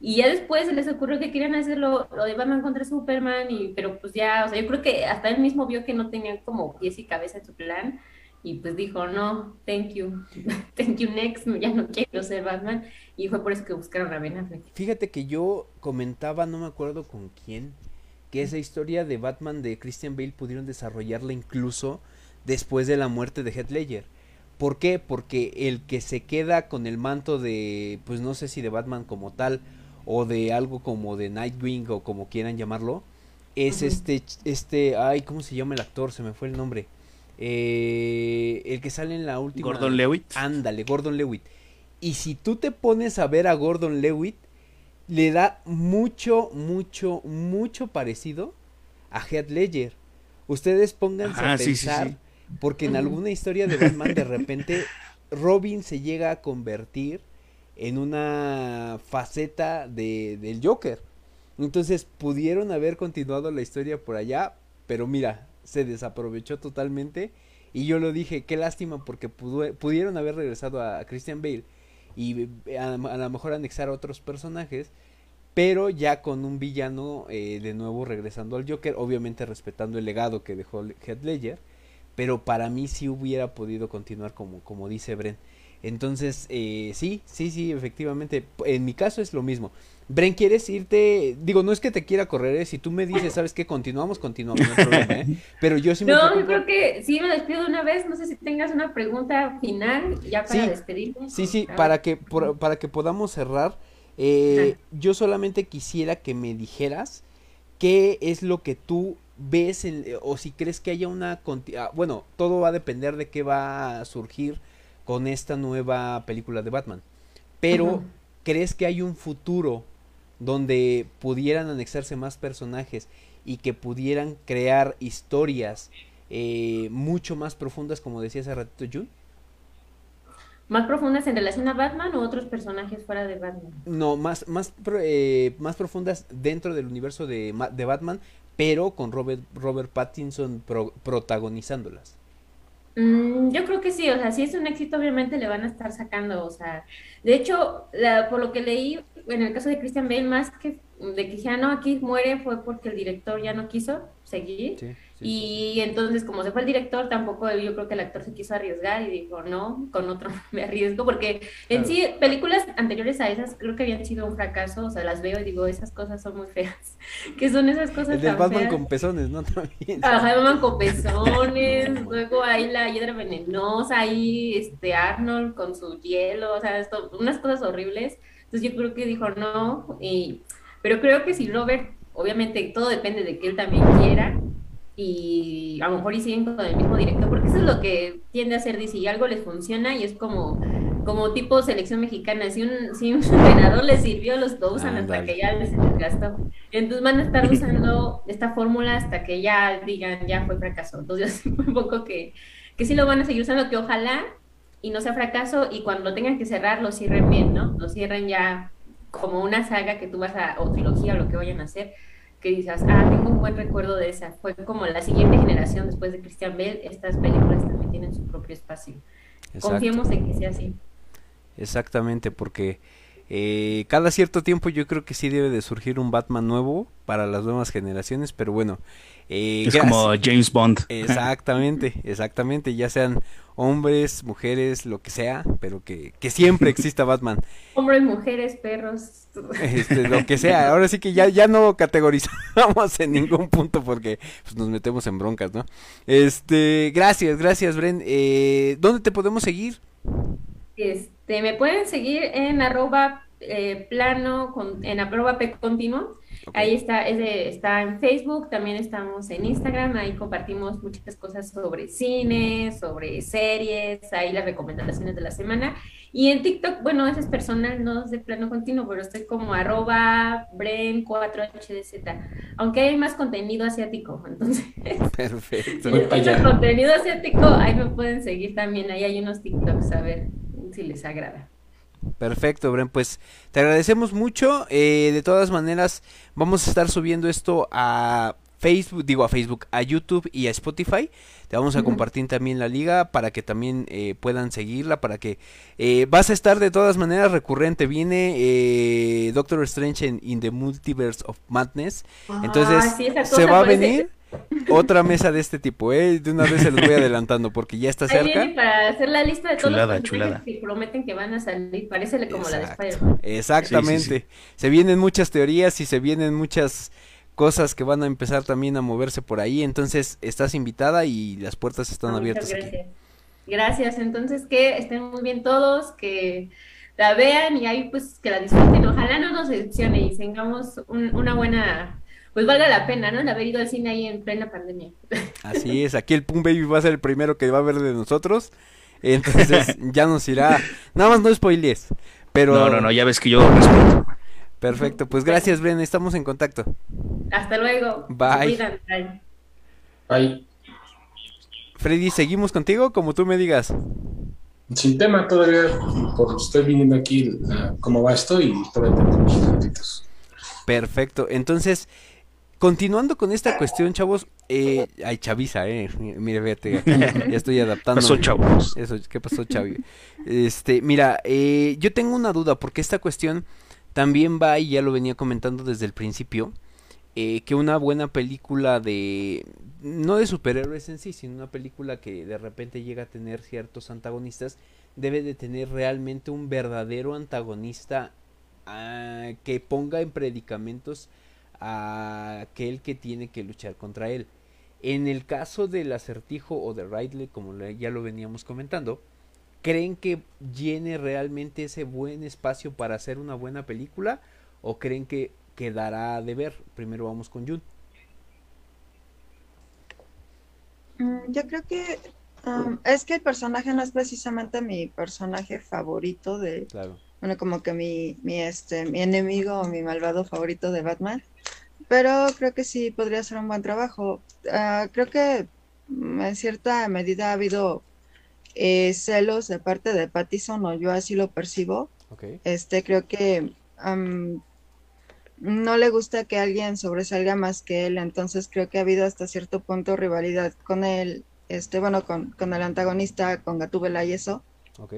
Y ya después se les ocurrió que querían hacer lo, de Batman contra Superman, y, pero pues ya, o sea, yo creo que hasta él mismo vio que no tenía como pies y cabeza en su plan, y pues dijo, no, thank you, thank you next, ya no quiero ser Batman, y fue por eso que buscaron a Ben Affleck. Fíjate que yo comentaba, no me acuerdo con quién, que esa historia de Batman de Christian Bale pudieron desarrollarla incluso después de la muerte de Heath Ledger. ¿Por qué? Porque el que se queda con el manto de, pues no sé si de Batman como tal, o de algo como de Nightwing o como quieran llamarlo, es este, este, ay, ¿cómo se llama el actor? Se me fue el nombre. Eh, el que sale en la última. Gordon Lewitt. Ándale, Gordon Lewitt. Y si tú te pones a ver a Gordon Lewitt, le da mucho, mucho, mucho parecido a Heath Ledger. Ustedes pónganse Ajá, a sí, sí, pensar, sí. porque en alguna historia de Batman de repente Robin se llega a convertir en una faceta de, del Joker. Entonces pudieron haber continuado la historia por allá, pero mira, se desaprovechó totalmente. Y yo lo dije, qué lástima porque pudo- pudieron haber regresado a Christian Bale y eh, a, lo mejor anexar a otros personajes, pero ya con un villano eh, de nuevo regresando al Joker, obviamente respetando el legado que dejó Heath Ledger, pero para mí sí hubiera podido continuar como, como dice Bren. Entonces, eh, sí, sí, sí, efectivamente, en mi caso es lo mismo. Bren, ¿quieres irte? Digo, no es que te quiera correr, ¿eh? si tú me dices, ¿sabes qué? Continuamos, continuamos, no hay problema, ¿eh? Pero yo sí me No, yo creo que sí me despido de una vez, no sé si tengas una pregunta final ya para Sí. despedirme. Sí, sí, para que, por- para que podamos cerrar, eh, yo solamente quisiera que me dijeras qué es lo que tú ves en- o si crees que haya una... ah, bueno, todo va a depender de qué va a surgir con esta nueva película de Batman. Pero. ¿crees que hay un futuro donde pudieran anexarse más personajes y que pudieran crear historias eh, mucho más profundas, como decía hace ratito Jun? ¿Más profundas en relación a Batman o otros personajes fuera de Batman? No, más, más, eh, más profundas dentro del universo de, de Batman, pero con Robert, Robert Pattinson pro- protagonizándolas. Mm, yo creo que sí, o sea, si es un éxito, obviamente le van a estar sacando, o sea, de hecho, la- por lo que leí, en el caso de Christian Bale, más que de que ya no, aquí muere, fue porque el director ya no quiso seguir. Sí, sí, sí. Y entonces, como se fue el director, tampoco yo creo que el actor se quiso arriesgar y dijo, no, con otro me arriesgo, porque en Claro. sí, películas anteriores a esas creo que habían sido un fracaso, o sea, las veo y digo, esas cosas son muy feas. ¿Qué son esas cosas El del tan Batman feas? con pezones, ¿no? También. Ajá, Batman con pezones, luego ahí la hiedra venenosa, ahí este Arnold con su hielo, o sea, esto, unas cosas horribles. Entonces yo creo que dijo no, y, pero creo que si Robert, obviamente todo depende de que él también quiera, y a lo mejor y siguen con el mismo director, porque eso es lo que tiende a hacer DC, algo les funciona y es como, como tipo selección mexicana, si un, si un entrenador les sirvió, los usan hasta que ya les desgastó. Entonces van a estar usando esta fórmula hasta que ya digan, ya fue fracaso. Entonces yo un poco que, que sí lo van a seguir usando, que ojalá y no sea fracaso y cuando lo tengan que cerrar lo cierren bien, ¿no? Lo cierren ya como una saga que tú vas a, o trilogía o lo que vayan a hacer, que dices, ah, tengo un buen recuerdo de esa. Fue como la siguiente generación después de Christian Bale, estas películas también tienen su propio espacio. Confiemos en que sea así. Exactamente, porque eh, cada cierto tiempo yo creo que sí debe de surgir un Batman nuevo para las nuevas generaciones, pero bueno. Eh, es como James Bond. Exactamente, exactamente, ya sean hombres, mujeres, lo que sea, pero que, que siempre exista Batman. Hombres, mujeres, perros. Este, lo que sea, ahora sí que ya, ya no categorizamos en ningún punto porque pues, nos metemos en broncas, ¿no? Este, gracias, gracias, Bren. Eh, ¿Dónde te podemos seguir? Este, me pueden seguir en arroba eh, plano, con, en arroba p Ahí está, es está en Facebook, también estamos en Instagram, ahí compartimos muchas cosas sobre cine, sobre series, ahí las recomendaciones de la semana. Y en TikTok, bueno, ese es personal, no es de plano continuo, pero estoy como arroba bren4hdz, aunque hay más contenido asiático, entonces. Perfecto. Si contenido asiático, ahí me pueden seguir también, ahí hay unos TikToks, a ver si les agrada. Perfecto, Bren. Pues te agradecemos mucho. Eh, de todas maneras, vamos a estar subiendo esto a Facebook, digo a Facebook, a YouTube y a Spotify. Te vamos a compartir también la liga para que también eh, puedan seguirla, para que eh, vas a estar de todas maneras recurrente. Viene eh, Doctor Strange en In the Multiverse of Madness. Ah, Entonces se va a venir otra mesa de este tipo, ¿eh? De una vez se los voy adelantando porque ya está cerca. para hacer la lista de todos los que prometen que van a salir, parece como la de Spider-Man. Exactamente. Se vienen muchas teorías y se vienen muchas cosas que van a empezar también a moverse por ahí, entonces estás invitada y las puertas están abiertas. Gracias. gracias, entonces que estén muy bien todos, que la vean y ahí pues que la disfruten, ojalá no nos decepcione y tengamos una buena pues valga la pena, ¿no? El haber ido al cine ahí en plena pandemia. Así es, aquí el Pum Baby va a ser el primero que va a ver de nosotros. Entonces ya nos irá. Nada más no spoilees. Pero... No, no, no, ya ves que yo respeto. Perfecto, pues gracias, Bren, estamos en contacto. Hasta luego. Bye. Bye. Freddy, ¿seguimos contigo? Como tú me digas. Sin tema, todavía estoy viniendo aquí cómo va esto y todavía tengo unos Perfecto, entonces Continuando con esta cuestión, chavos, eh, ay, chaviza, eh, mire, fíjate, ya estoy adaptando. ¿Qué pasó, chavos? Eso, ¿qué pasó, chavi? Este, mira, eh, yo tengo una duda, porque esta cuestión también va, y ya lo venía comentando desde el principio, eh, que una buena película de, no de superhéroes en sí, sino una película que de repente llega a tener ciertos antagonistas, debe de tener realmente un verdadero antagonista ah, que ponga en predicamentos a aquel que tiene que luchar contra él. En el caso del acertijo o de Ridley, como ya lo veníamos comentando, ¿creen que llene realmente ese buen espacio para hacer una buena película? ¿O creen que quedará de ver? Primero vamos con Jun. Mm, yo creo que um, es que el personaje no es precisamente mi personaje favorito de, claro. bueno, como que mi, mi, este, mi enemigo o mi malvado favorito de Batman pero creo que sí podría ser un buen trabajo. Ah, creo que mm, en cierta medida ha habido eh, celos de parte de Pattison, o yo así lo percibo. Este, creo que no le gusta que alguien sobresalga más que él, entonces creo que ha habido hasta cierto punto rivalidad con él, este, bueno, con, con el antagonista, con Gatúbela y eso.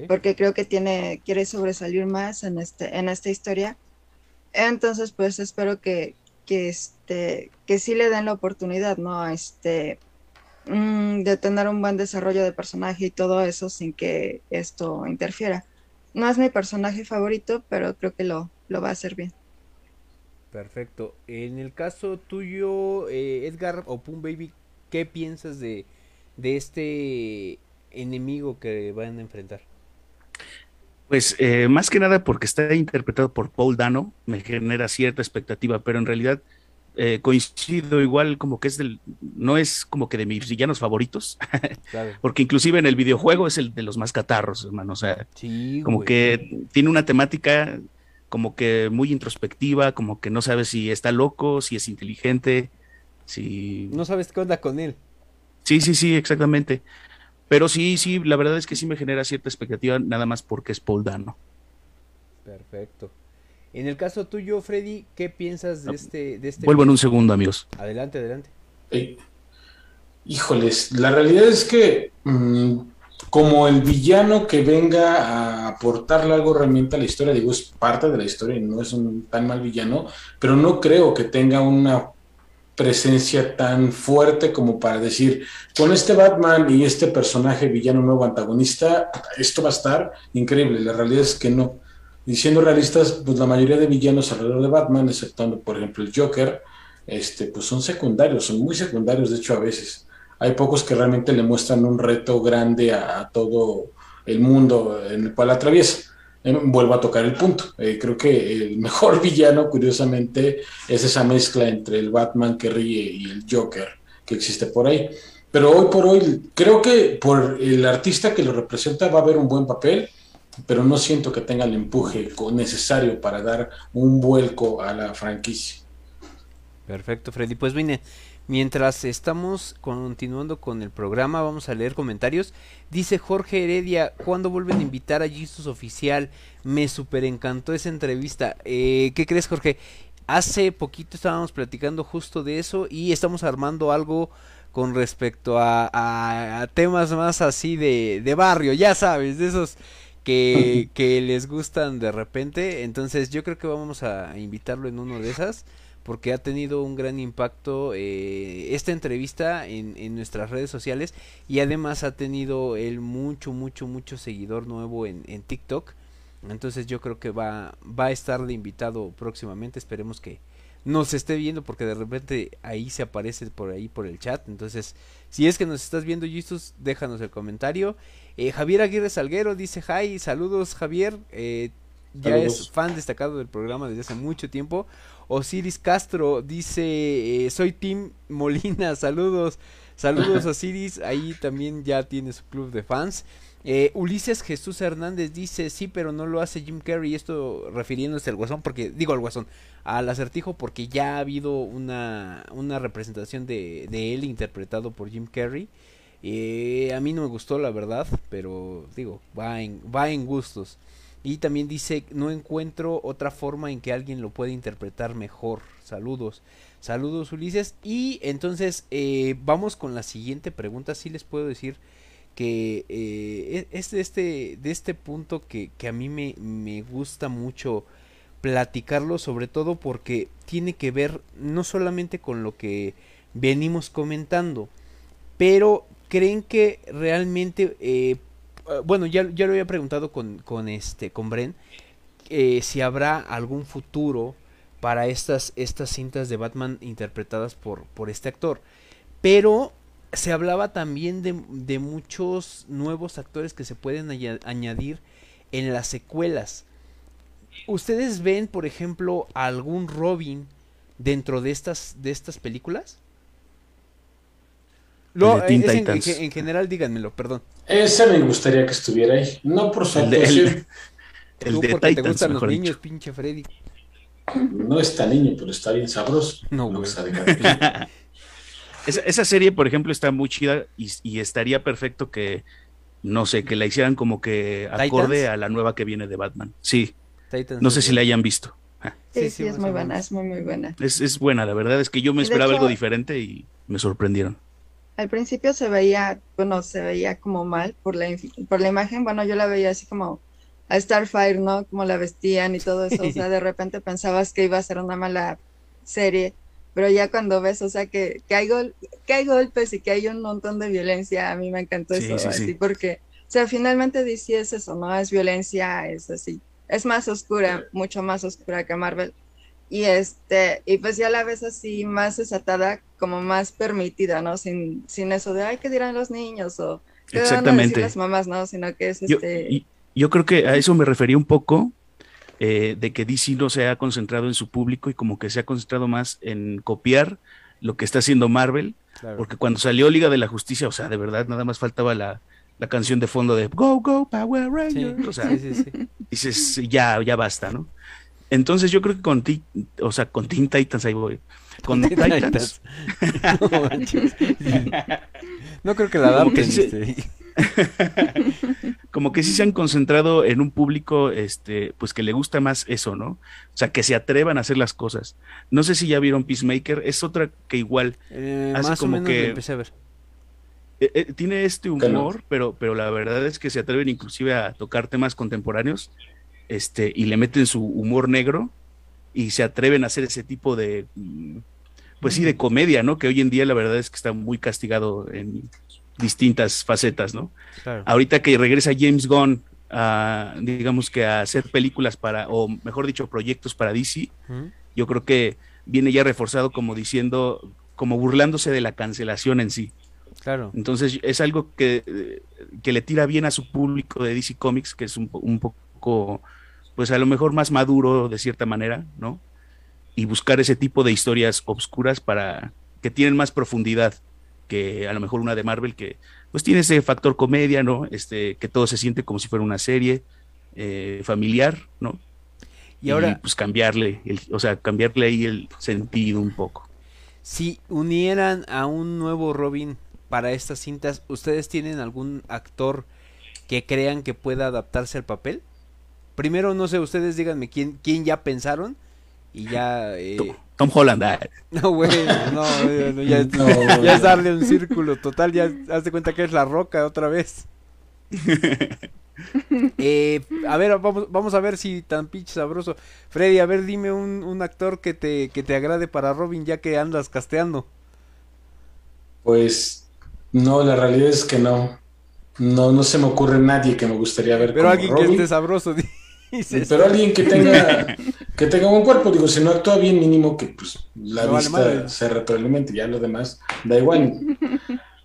Porque creo que tiene, quiere sobresalir más en este, en esta historia. Entonces, pues espero que, que este que sí le den la oportunidad no este mm, de tener un buen desarrollo de personaje y todo eso sin que esto interfiera. No es mi personaje favorito pero creo que lo, lo va a hacer bien. Perfecto. En el caso tuyo eh, Edgar o Pum Baby qué piensas de de este enemigo que van a enfrentar pues eh, más que nada porque está interpretado por Paul Dano, me genera cierta expectativa, pero en realidad eh, coincido igual como que es del, no es como que de mis villanos favoritos, porque inclusive en el videojuego es el de los más catarros, hermano, o sea, como que tiene una temática como que muy introspectiva, como que no sabes si está loco, si es inteligente, si... No sabes qué onda con él. Sí, sí, sí, exactamente. Pero sí, sí, la verdad es que sí me genera cierta expectativa, nada más porque es Paul Dano. Perfecto. En el caso tuyo, Freddy, ¿qué piensas de este, de este Vuelvo en un segundo, amigos. Adelante, adelante. Eh, híjoles, la realidad es que mm, como el villano que venga a aportarle algo realmente a la historia, digo, es parte de la historia y no es un tan mal villano, pero no creo que tenga una presencia tan fuerte como para decir, con este Batman y este personaje villano nuevo antagonista, esto va a estar increíble. La realidad es que no. Y siendo realistas, pues la mayoría de villanos alrededor de Batman, exceptuando por ejemplo el Joker, este, pues son secundarios, son muy secundarios de hecho a veces. Hay pocos que realmente le muestran un reto grande a, todo el mundo en el cual atraviesa. Vuelvo a tocar el punto. Eh, creo que el mejor villano, curiosamente, es esa mezcla entre el Batman que ríe y el Joker que existe por ahí. Pero hoy por hoy, creo que por el artista que lo representa va a haber un buen papel, pero no siento que tenga el empuje necesario para dar un vuelco a la franquicia. Perfecto, Freddy. Pues vine, mientras estamos continuando con el programa, vamos a leer comentarios. Dice Jorge Heredia, ¿cuándo vuelven a invitar a Jesus Oficial? Me super encantó esa entrevista. Eh, ¿Qué crees, Jorge? Hace poquito estábamos platicando justo de eso y estamos armando algo con respecto a, temas más así de, de barrio, ya sabes, de esos que, que les gustan de repente. Entonces yo creo que vamos a invitarlo en uno de esas porque ha tenido un gran impacto eh, esta entrevista en, en, nuestras redes sociales y además ha tenido él mucho, mucho, mucho seguidor nuevo en, en TikTok. Entonces yo creo que va, va a estar de invitado próximamente. Esperemos que nos esté viendo porque de repente ahí se aparece por ahí por el chat. Entonces, si es que nos estás viendo, Justus, déjanos el comentario. Eh, Javier Aguirre Salguero dice, hi, saludos Javier. Eh, ya es fan destacado del programa desde hace mucho tiempo. Osiris Castro dice, eh, soy Tim Molina, saludos, saludos Osiris, ahí también ya tiene su club de fans. Eh, Ulises Jesús Hernández dice, sí, pero no lo hace Jim Carrey, esto refiriéndose al guasón, porque, digo al guasón, al acertijo, porque ya ha habido una, una representación de, de él interpretado por Jim Carrey. Eh, a mí no me gustó, la verdad, pero digo, va en, va en gustos. Y también dice, no encuentro otra forma en que alguien lo pueda interpretar mejor. Saludos. Saludos Ulises. Y entonces eh, vamos con la siguiente pregunta. Sí les puedo decir que eh, e-, es de este, de este punto que, que a mí me, me gusta mucho platicarlo, sobre todo porque tiene que ver no solamente con lo que venimos comentando, pero creen que realmente eh, bueno, ya, ya lo había preguntado con, con, este, con Bren, eh, si habrá algún futuro para estas, estas cintas de Batman interpretadas por, por este actor. Pero se hablaba también de, de muchos nuevos actores que se pueden añadir en las secuelas. ¿Ustedes ven, por ejemplo, algún Robin dentro de estas, de estas películas? Lo, en, en, general, díganmelo, perdón. Ese me gustaría que estuviera ahí. No por su el de, el, el de Titans, te gustan los niños, dicho. pinche Freddy. No está niño, pero está bien sabroso. No, güey. esa, esa, serie, por ejemplo, está muy chida y, y, estaría perfecto que, no sé, que la hicieran como que acorde ¿Titans? a la nueva que viene de Batman. Sí. Titans no sé si la hayan visto. Ah. Sí, sí, sí, es muy buena, es muy, muy buena. Es, es buena, la verdad es que yo me esperaba hecho, algo diferente y me sorprendieron al principio se veía, bueno, se veía como mal por la, por la imagen, bueno, yo la veía así como a Starfire, ¿no? Como la vestían y todo eso, o sea, de repente pensabas que iba a ser una mala serie, pero ya cuando ves, o sea, que, que, hay, gol que hay golpes y que hay un montón de violencia, a mí me encantó sí, eso, sí, así, sí. porque, o sea, finalmente DC es eso, ¿no? Es violencia, es así, es más oscura, mucho más oscura que Marvel, y este, y pues ya la ves así más desatada, como más permitida, ¿no? Sin, sin eso de, ay, ¿qué dirán los niños? O ¿qué Exactamente. las mamás, ¿no? Sino que es yo, este... Yo creo que a eso me refería un poco, eh, de que DC no se ha concentrado en su público y como que se ha concentrado más en copiar lo que está haciendo Marvel, claro. porque cuando salió Liga de la Justicia, o sea, de verdad, nada más faltaba la, la canción de fondo de Go, Go, Power Rangers, sí. o sea, sí, sí, dices, ya, ya basta, ¿no? Entonces yo creo que con ti, o sea, con Teen Titans ahí voy. Con Titans. no, creo que la adapten. Como que, sí se, como que sí se han concentrado en un público, este, pues que le gusta más eso, ¿no? O sea, que se atrevan a hacer las cosas. No sé si ya vieron Peacemaker, es otra que igual Eh, Hace más como o menos que- lo empecé a ver. eh, eh, tiene este humor, pero, pero la verdad es que se atreven inclusive a tocar temas contemporáneos, este, y le meten su humor negro y se atreven a hacer ese tipo de, pues sí, de comedia, ¿no? Que hoy en día la verdad es que está muy castigado en distintas facetas, ¿no? Claro. ahorita que regresa James Gunn a, digamos que a hacer películas para, o mejor dicho, proyectos para DC, yo creo que viene ya reforzado como diciendo, como burlándose de la cancelación en sí. Claro. Entonces es algo que, que le tira bien a su público de DC Comics, que es un poco, pues a lo mejor más maduro de cierta manera, ¿no? Y buscar ese tipo de historias obscuras para que tienen más profundidad que a lo mejor una de Marvel que pues tiene ese factor comedia, ¿no? Este, que todo se siente como si fuera una serie eh, familiar, ¿no? Y ahora, pues cambiarle, el, o sea, cambiarle ahí el sentido un poco. si unieran a un nuevo Robin para estas cintas, ¿ustedes tienen algún actor que crean que pueda adaptarse al papel? Primero, no sé, ustedes díganme quién, quién ya pensaron y ya... eh, Tom, Tom Holland, ah, No, güey, no, no, no, ya, es- No. ya es darle un círculo total, ya haz de cuenta que es la roca otra vez. Eh, a ver, vamos, vamos a ver si tan pinche sabroso. Freddy, a ver, dime un, un actor que te, que te agrade para Robin ya que andas casteando. Pues no, la realidad es que no. No, no se me ocurre nadie que me gustaría ver Pero como alguien que Robin. esté sabroso, dices. Pero alguien que tenga que tenga buen cuerpo, digo, si no actúa bien mínimo que pues la No vale vista madre. se retroalimente, ya lo demás da igual.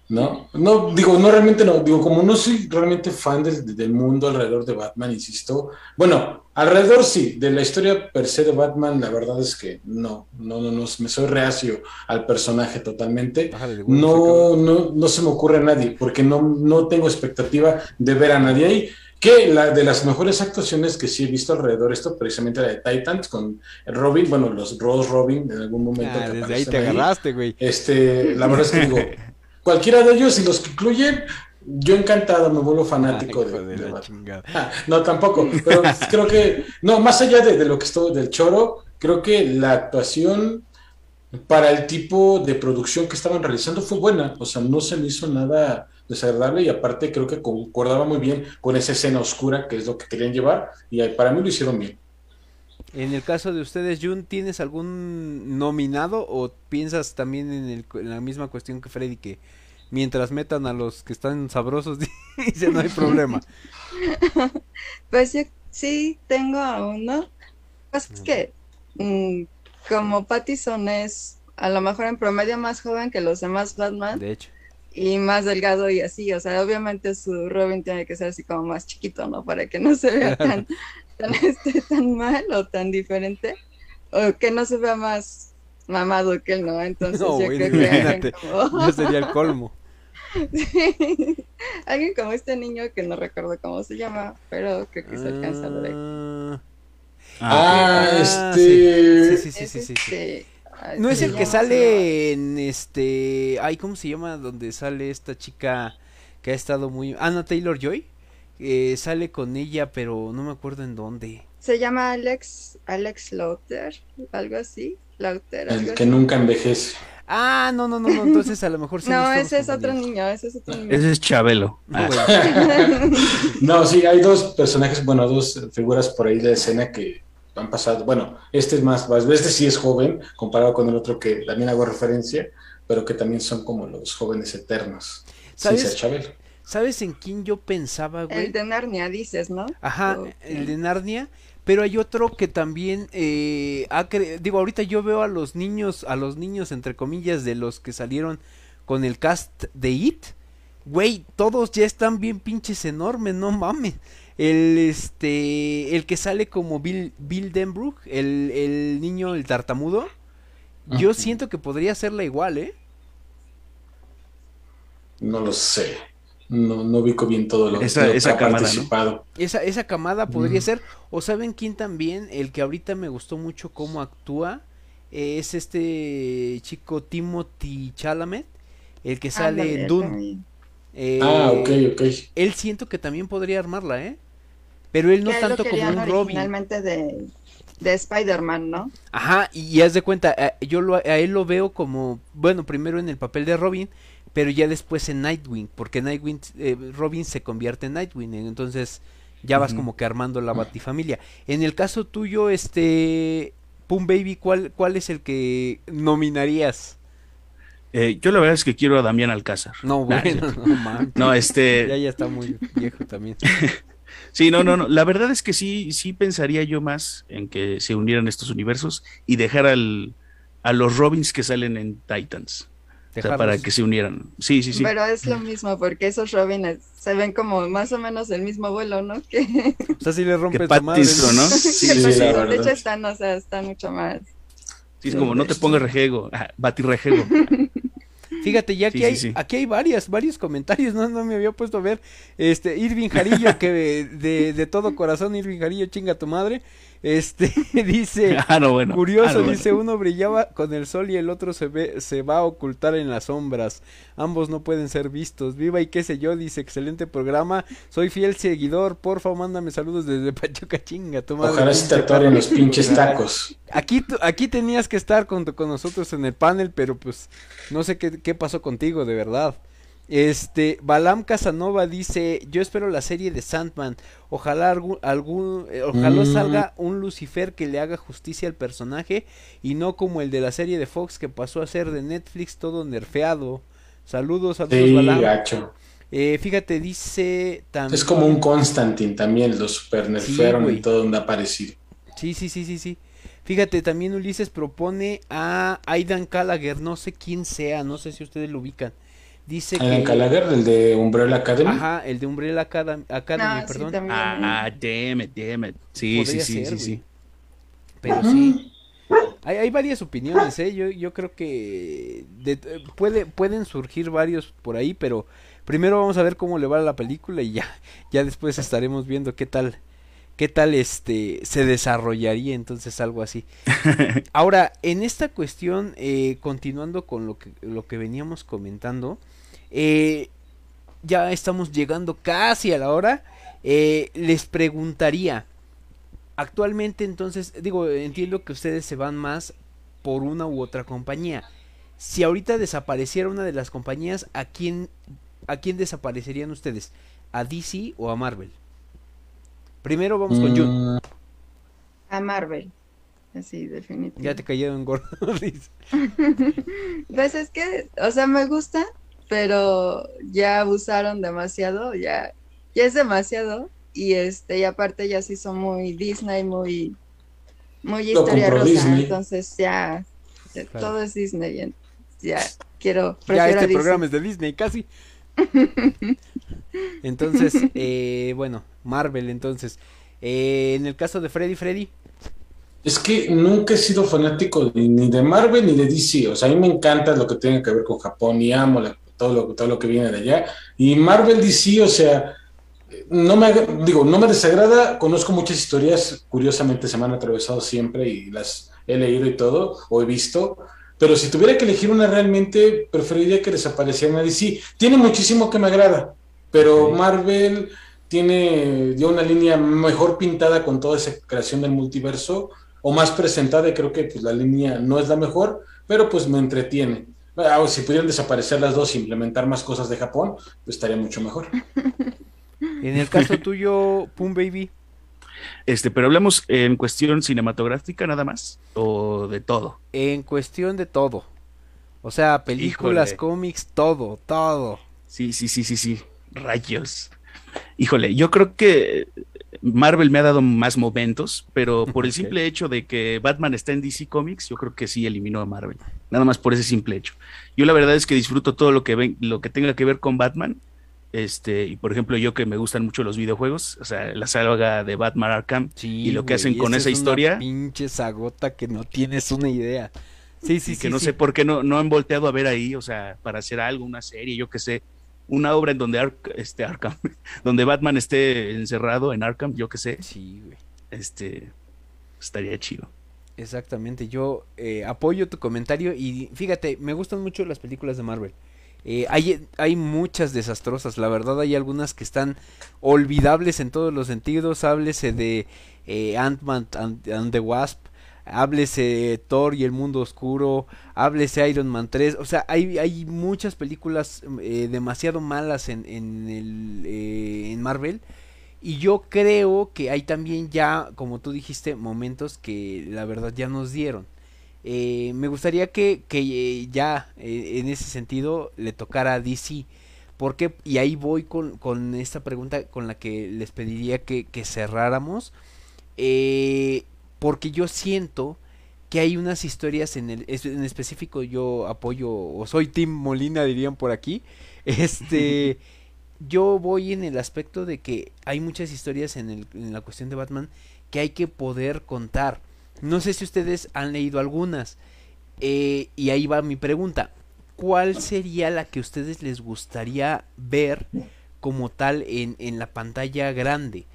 ¿No? No, digo, no realmente no, digo, como no soy realmente fan del, del mundo alrededor de Batman, insisto. Bueno, alrededor sí, de la historia per se de Batman, la verdad es que no, no, no, no, me soy reacio al personaje totalmente. Bájale No, no, no se me ocurre a nadie, porque no, no tengo expectativa de ver a nadie ahí. Que la de las mejores actuaciones que sí he visto alrededor, esto precisamente la de Titans con Robin, bueno, los Rose Robin en algún momento. Ah, que desde ahí te agarraste, güey. Este, la verdad es que digo, cualquiera de ellos y los que incluyen, yo encantado me vuelvo fanático Ay, de, de. Ah, no, tampoco, pero creo que, no, más allá de, de lo que estuvo del choro, creo que la actuación para el tipo de producción que estaban realizando fue buena, o sea, no se me hizo nada desagradable y aparte creo que concordaba muy bien con esa escena oscura que es lo que querían llevar y para mí lo hicieron bien. En el caso de ustedes, Jun, ¿tienes algún nominado o piensas también en, el- en la misma cuestión que Freddy que mientras metan a los que están sabrosos dice no hay problema? Pues yo sí tengo a uno. Pues es que mm, como Pattison es a lo mejor en promedio más joven que los demás Batman De hecho. y más delgado y así, o sea, obviamente su Robin tiene que ser así como más chiquito, ¿no? Para que no se vea tan, tan, este, tan mal o tan diferente, o que no se vea más mamado que él, ¿no? Entonces No, yo creo que como... Sería el colmo. Sí. Alguien como este niño que no recuerdo cómo se llama, pero creo que se alcanza a ver. ahí. Ah, Ah, Ah, este... sí, sí, sí, sí, sí, sí. este- ay, No es el que sale en este. Ay, ¿cómo se llama? Donde sale esta chica que ha estado muy. Anna Taylor Joy. Eh, sale con ella, pero no me acuerdo en dónde. Se llama Alex, Alex Lauter, algo así. Lauter, algo El así. que nunca envejece. Ah, no, no, no, no. Entonces a lo mejor sí. No, ese es otro niño, ese es otro niño. Ese es Chabelo. No, Ah. No, sí, hay dos personajes, bueno, dos figuras por ahí de escena que han pasado. Bueno, este es más, más- este sí es joven, comparado con el otro que también hago referencia, pero que también son como los jóvenes eternos. ¿Sabes? Sin ser Chabelo. ¿Sabes en quién yo pensaba, güey? El de Narnia, dices, ¿no? Ajá, el de Narnia. Pero hay otro que también eh, ha cre- digo ahorita yo veo a los niños, a los niños entre comillas de los que salieron con el cast de It, güey, todos ya están bien pinches enormes, no mames. El este, el que sale como Bill Bill Denbrook, el, el niño el tartamudo, yo siento que podría hacerla igual, ¿eh? No lo sé. No, no ubico bien todo lo, Esa- lo que esa ha camada, ¿no? participado. Esa, esa camada podría Mm. ser. O saben quién también, el que ahorita me gustó mucho cómo actúa, eh, es este chico Timothy Chalamet, el que sale Ándale, en Dune. Eh, ah, ok, ok. Él siento que también podría armarla, ¿eh? Pero él no Que tanto lo como un Robin. originalmente de, de Spider-Man, ¿no? Ajá, y, y haz de cuenta, a- yo lo, a él lo veo como, bueno, primero en el papel de Robin, pero ya después en Nightwing, porque Nightwing, eh, Robin se convierte en Nightwing, entonces ya vas como que armando la batifamilia. En el caso tuyo, este, Pum Baby, ¿cuál, cuál es el que nominarías? Eh, yo la verdad es que quiero a Damián Alcázar. No, Nah, bueno, no. No, este. Ya, ya está muy viejo también. Sí, no, no, no. La verdad es que sí, sí pensaría yo más en que se unieran estos universos y dejar al, a los Robins que salen en Titans. O sea, para que se unieran. Sí, sí, sí. Pero es lo mismo, porque esos Robins se ven como más o menos el mismo vuelo, ¿no? Que, O sea, si le rompes Que tu madre. ¿no? Sí, sí, de hecho están, o sea, están mucho más. Sí, es como, no te pongas rejego, ah, batirrejego. Fíjate, ya Sí, aquí sí, hay, sí. aquí hay varias, varios comentarios, no, no me había puesto a ver. Este, Irving Jarillo, que de, de todo corazón, Irving Jarillo, chinga tu madre. Este, dice, Ah, no, bueno. curioso, Ah, no, bueno. dice, uno brillaba con el sol y el otro se ve, se va a ocultar en las sombras. Ambos no pueden ser vistos. Viva y qué sé yo, dice, excelente programa. Soy fiel seguidor, porfa, mándame saludos desde Pachuca, chinga tu madre. Ojalá se te atoren los pinches tacos. Aquí, tú- aquí tenías que estar con, con nosotros en el panel, pero pues no sé qué, qué pasó contigo, de verdad. Este, Balam Casanova dice, yo espero la serie de Sandman, ojalá algún, algún eh, ojalá Mm. salga un Lucifer que le haga justicia al personaje y no como el de la serie de Fox que pasó a ser de Netflix todo nerfeado. Saludos, saludos Sí, Balam. gacho. Eh, fíjate, dice también... Es como un Constantine también, los super nerfearon en todo donde ha aparecido. Sí, sí, sí, sí, sí. Fíjate, también Ulises propone a Aidan Gallagher, no sé quién sea, no sé si ustedes lo ubican. Dice Alan que... Gallagher, el de Umbrella Academy. Ajá, el de Umbrella Academy, Academy, Ah, perdón. también. Ah, damn it, damn it. Sí, sí, Podría sí, ser, sí. Pero sí. Hay, hay varias opiniones, ¿eh? Yo, yo creo que de- puede, pueden surgir varios por ahí, pero primero vamos a ver cómo le va a la película y ya, ya después estaremos viendo qué tal, qué tal este se desarrollaría entonces algo así. Ahora, en esta cuestión, eh, continuando con lo que, lo que veníamos comentando, eh, ya estamos llegando casi a la hora. eh, les preguntaría, actualmente entonces, digo, entiendo que ustedes se van más por una u otra compañía. Si ahorita desapareciera una de las compañías, ¿a quién, a quién desaparecerían ustedes? ¿A DC o a Marvel? Primero vamos con Jun. Mm, A Marvel. Así, definitivamente. Ya te cayeron gordo. dice. Pues es que, o sea, me gusta, pero ya abusaron demasiado, ya, ya es demasiado. Y este, y aparte ya sí son muy Disney, muy, muy historia rosa. Disney. Entonces ya, ya Claro. todo es Disney. Ya quiero, ya este Disney. programa es de Disney, casi. Entonces, eh, bueno, Marvel entonces. Eh, en el caso de Freddy, Freddy. Es que nunca he sido fanático de- ni de Marvel ni de DC. O sea, a mí me encanta lo que tiene que ver con Japón y amo la- todo, lo, todo lo que viene de allá. Y Marvel DC, o sea, no me, digo, no me desagrada. Conozco muchas historias, curiosamente se me han atravesado siempre y las he leído y todo, o he visto. Pero si tuviera que elegir una realmente, preferiría que desapareciera DC. Tiene muchísimo que me agrada, pero. Marvel tiene ya una línea mejor pintada con toda esa creación del multiverso o más presentada y creo que pues, la línea no es la mejor, pero pues me entretiene. Ah, si pudieran desaparecer las dos e implementar más cosas de Japón, pues estaría mucho mejor. En el caso tuyo, Pum Baby. Este, pero hablamos en cuestión cinematográfica nada más o de todo. En cuestión de todo. O sea, películas, Híjole. cómics, todo, todo. Sí, sí, sí, sí, sí. Rayos. Híjole, yo creo que Marvel me ha dado más momentos, pero por el simple hecho de que Batman está en DC Comics, yo creo que sí eliminó a Marvel. Nada más por ese simple hecho. Yo la verdad es que disfruto todo lo que ven, lo que tenga que ver con Batman. Este, y por ejemplo, yo que me gustan mucho los videojuegos, o sea, la saga de Batman Arkham, Sí, y lo que hacen con esa esa es una historia, Pinche sagota que no tienes una idea. Sí, sí, y sí. que no sí. sé por qué no, no han volteado a ver ahí, o sea, para hacer algo, una serie, yo qué sé, una obra en donde este Arkham, donde Batman esté encerrado en Arkham, yo qué sé, Sí, güey. este estaría chido. Exactamente, yo eh, apoyo tu comentario y fíjate, me gustan mucho las películas de Marvel. Eh, hay, hay muchas desastrosas, la verdad hay algunas que están olvidables en todos los sentidos. Háblese de eh, Ant-Man and, the Wasp, háblese Thor y el mundo oscuro, háblese Iron Man 3, o sea, hay, hay muchas películas eh, demasiado malas en, en, el, eh, en Marvel. Y yo creo que hay también ya, como tú dijiste, momentos que la verdad ya nos dieron. Eh, me gustaría que, que ya en ese sentido le tocara a DC. Porque, y ahí voy con, con esta pregunta con la que les pediría que, que cerráramos. Eh, porque yo siento que hay unas historias en el en específico yo apoyo o soy Tim Molina dirían por aquí. Este yo voy en el aspecto de que hay muchas historias en, el, en la cuestión de Batman que hay que poder contar. No sé si ustedes han leído algunas eh, y ahí va mi pregunta. ¿cuál sería la que a ustedes les gustaría ver como tal en, en la pantalla grande?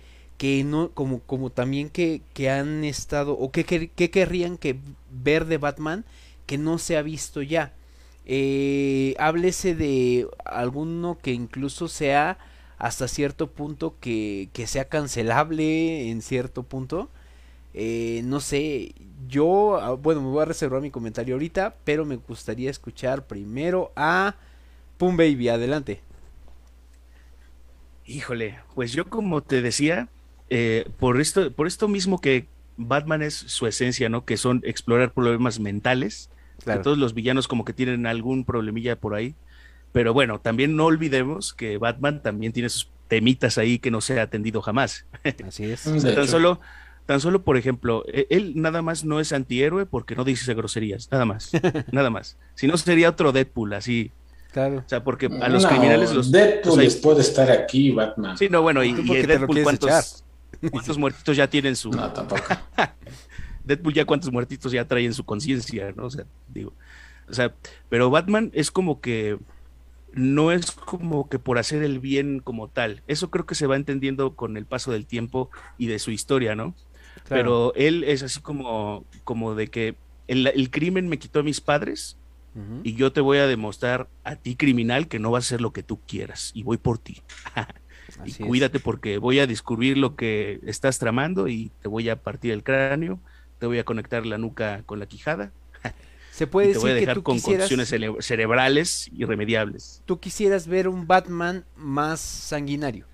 Que no como como también que, que han estado o que, que, querrían que ver de Batman que no se ha visto ya. Eh, háblese de alguno que incluso sea hasta cierto punto que, que sea cancelable en cierto punto. Eh, no sé yo ah, bueno me voy a reservar mi comentario ahorita pero me gustaría escuchar primero a Pum Baby. Adelante. Híjole pues yo como te decía eh, por, esto, por esto mismo que Batman es su esencia, ¿no? Que son explorar problemas mentales. Que todos los villanos como que tienen algún problemilla por ahí. Pero bueno, también no olvidemos que Batman también tiene sus temitas ahí que no se ha atendido jamás. Así es. tan solo, tan solo, por ejemplo, e, él nada más no es antihéroe porque no dice groserías, nada más, nada más. Si no sería otro Deadpool, así. Claro. O sea, porque a los criminales los. Deadpool les puede estar aquí, Batman. Sí, no, bueno, y, y Deadpool, ¿cuántos, ¿Cuántos muertitos ya tienen su. No, tampoco. Deadpool ya cuántos muertitos ya trae en su conciencia, ¿no? O sea, digo. O sea, pero Batman es como que. No es como que por hacer el bien como tal. Eso creo que se va entendiendo con el paso del tiempo y de su historia, ¿no? Pero él es así como, como de que el, crimen me quitó a mis padres y yo te voy a demostrar a ti criminal que no vas a hacer lo que tú quieras y voy por ti. y cuídate porque voy a descubrir lo que estás tramando y te voy a partir el cráneo, te voy a conectar la nuca con la quijada. Se puede te voy a dejar con condiciones cerebrales irremediables. Tú quisieras ver un Batman más sanguinario.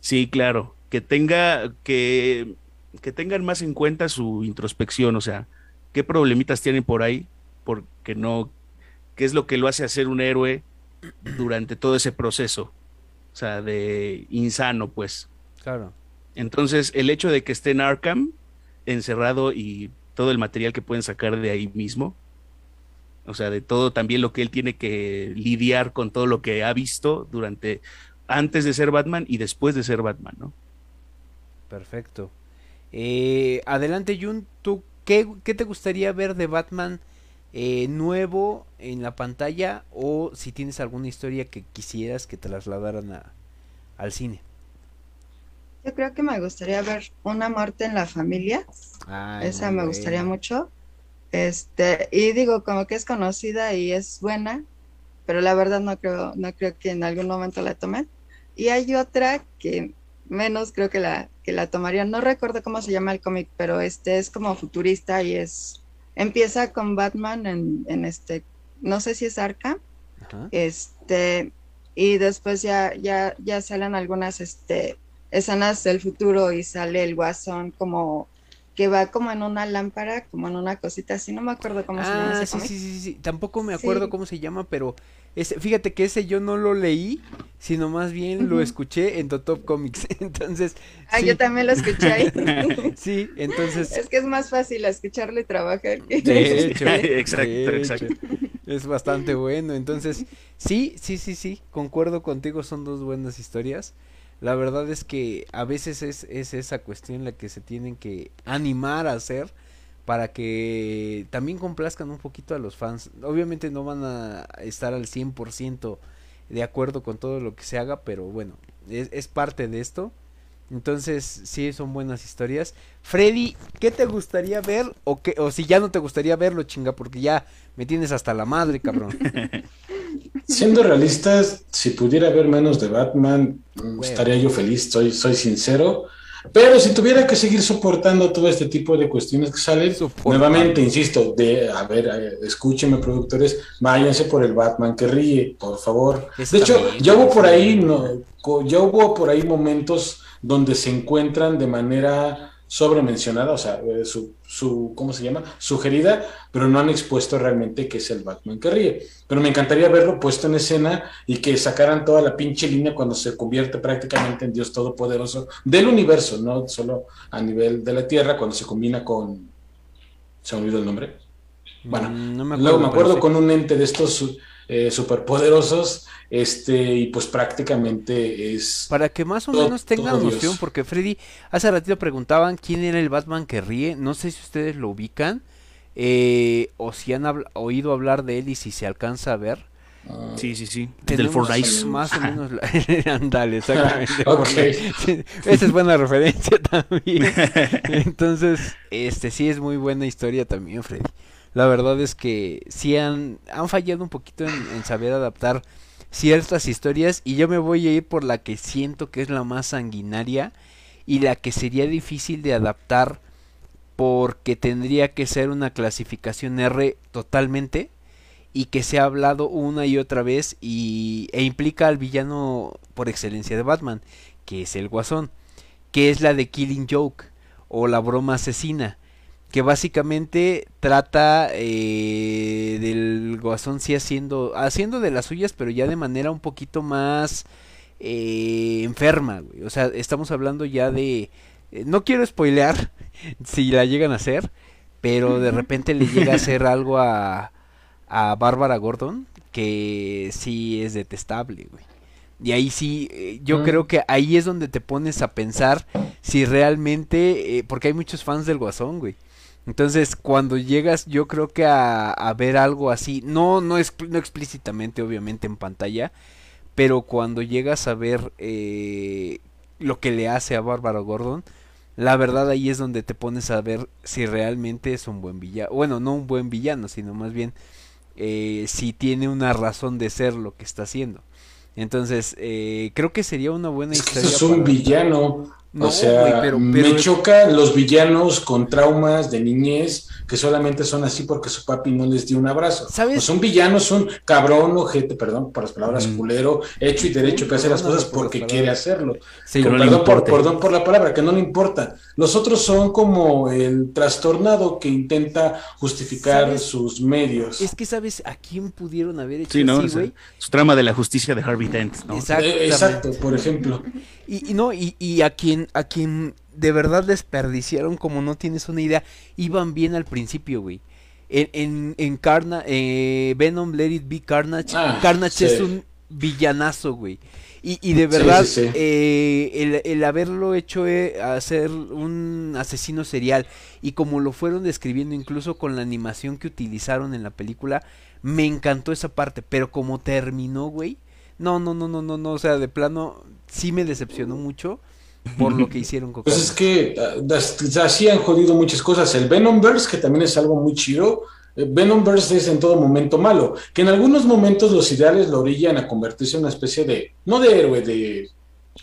Sí, claro, que tenga que que tengan más en cuenta su introspección, o sea, qué problemitas tienen por ahí, porque no qué es lo que lo hace hacer un héroe durante todo ese proceso o sea, de insano, pues. Claro. Entonces, el hecho de que esté en Arkham, encerrado y todo el material que pueden sacar de ahí mismo, o sea, de todo también lo que él tiene que lidiar con todo lo que ha visto durante, antes de ser Batman y después de ser Batman, ¿no? Perfecto. Eh, adelante, Jun, ¿tú qué, qué te gustaría ver de Batman? Eh, nuevo en la pantalla o si tienes alguna historia que quisieras que trasladaran a, al cine. Yo creo que me gustaría ver una muerte en la familia. Esa me gustaría mucho. Este, y digo, como que es conocida y es buena, pero la verdad no creo, no creo que en algún momento la tomen. Y hay otra que menos creo que la, que la tomaría. No recuerdo cómo se llama el cómic, pero este es como futurista y es Empieza con Batman en, en este, no sé si es Arca, este, y después ya, ya, ya salen algunas este, escenas del futuro y sale el guasón como que va como en una lámpara, como en una cosita así, no me acuerdo cómo se llama. Ah, sí, sí, sí, sí, tampoco me acuerdo cómo se llama, pero ese, fíjate que ese yo no lo leí, sino más bien lo escuché en Top Comics, entonces... Ah, yo también lo escuché ahí. sí, entonces... Es que es más fácil escucharlo y trabajar. De hecho, exacto, exacto. Es bastante bueno, entonces, sí, sí, sí, sí, concuerdo contigo, son dos buenas historias. La verdad es que a veces es, es esa cuestión la que se tienen que animar a hacer para que también complazcan un poquito a los fans. Obviamente no van a estar al 100% de acuerdo con todo lo que se haga, pero bueno, es, es parte de esto. Entonces, sí, son buenas historias. Freddy, ¿qué te gustaría ver? O, qué, o si ya no te gustaría verlo, chinga, porque ya me tienes hasta la madre, cabrón. Siendo realistas, si pudiera ver menos de Batman, estaría yo feliz, soy, soy sincero. Pero si tuviera que seguir soportando todo este tipo de cuestiones que salen, nuevamente, insisto, de, a ver, eh, escúchenme productores, váyanse por el Batman que ríe, por favor. de hecho, ya hubo por ahí, no, ya hubo por ahí momentos donde se encuentran de manera sobremencionada, o sea, eh, su, su, ¿cómo se llama? Sugerida, pero no han expuesto realmente que es el Batman que ríe. Pero me encantaría verlo puesto en escena y que sacaran toda la pinche línea cuando se convierte prácticamente en Dios Todopoderoso del universo, no solo a nivel de la Tierra, cuando se combina con... ¿Se ha olvidado el nombre? Bueno, mm, no me acuerdo, luego me acuerdo con un ente de estos eh, superpoderosos este, y pues prácticamente es... Para que más o menos tengan noción, porque Freddy, hace ratito preguntaban quién era el Batman que ríe, no sé si ustedes lo ubican, eh, o si han oído hablar de él y si se alcanza a ver. Ah. sí, sí, sí. Del Fortnite. Más o menos. Andale, exactamente. esa es buena referencia también. Entonces, este sí es muy buena historia también, Freddy. La verdad es que sí han, han fallado un poquito en saber adaptar ciertas historias y yo me voy a ir por la que siento que es la más sanguinaria y la que sería difícil de adaptar porque tendría que ser una clasificación R totalmente y que se ha hablado una y otra vez y, e implica al villano por excelencia de Batman, que es el Guasón, que es la de Killing Joke o la broma asesina que básicamente trata eh, del Guasón sí haciendo, haciendo de las suyas, pero ya de manera un poquito más eh, enferma, güey. O sea, estamos hablando ya de... Eh, no quiero spoilear si la llegan a hacer, pero de repente le llega a hacer algo a, a Bárbara Gordon que sí es detestable, güey. Y ahí sí, yo mm. creo que ahí es donde te pones a pensar si realmente, porque hay muchos fans del Guasón, güey. Entonces, cuando llegas, yo creo que a, ver algo así, no, no, es, no explícitamente, obviamente, en pantalla, pero cuando llegas a ver eh, lo que le hace a Bárbara Gordon, la verdad ahí es donde te pones a ver si realmente es un buen villano. Bueno, no un buen villano, sino más bien eh, si tiene una razón de ser lo que está haciendo. Entonces, eh, creo que sería una buena historia. Es un villano o sea, me chocan los villanos con traumas de niñez que solamente son así porque su papi no les dio un abrazo. ¿Sabes? Pues un villano es un cabrón, ojete, perdón por las palabras, mm. culero, hecho y derecho que hace las cosas porque quiere hacerlo. perdón, por, perdón por la palabra, que no le importa. Los otros son como el trastornado que intenta justificar sus medios. Es que, ¿sabes a quién pudieron haber hecho sí, así, güey? su trama de la justicia de Harvey Dent, ¿no? Eh, exacto, por ejemplo. Y, no, y, y a quien, a quien de verdad desperdiciaron como no tienes una idea. Iban bien al principio, güey. En, en, en eh, Venom Let It Be Carnage. Ah, Carnage es un villanazo, güey. Y, y de verdad, eh, el, el, haberlo hecho eh, a ser un asesino serial y como lo fueron describiendo incluso con la animación que utilizaron en la película, me encantó esa parte. Pero como terminó, güey, no, no, no, no, no, no, o sea, de plano sí me decepcionó mucho por lo que hicieron con Pues es que ah, así han jodido muchas cosas. El Venomverse, que también es algo muy chido. Eh, Venomverse es en todo momento malo, que en algunos momentos los ideales lo orillan a convertirse en una especie de, no de héroe, de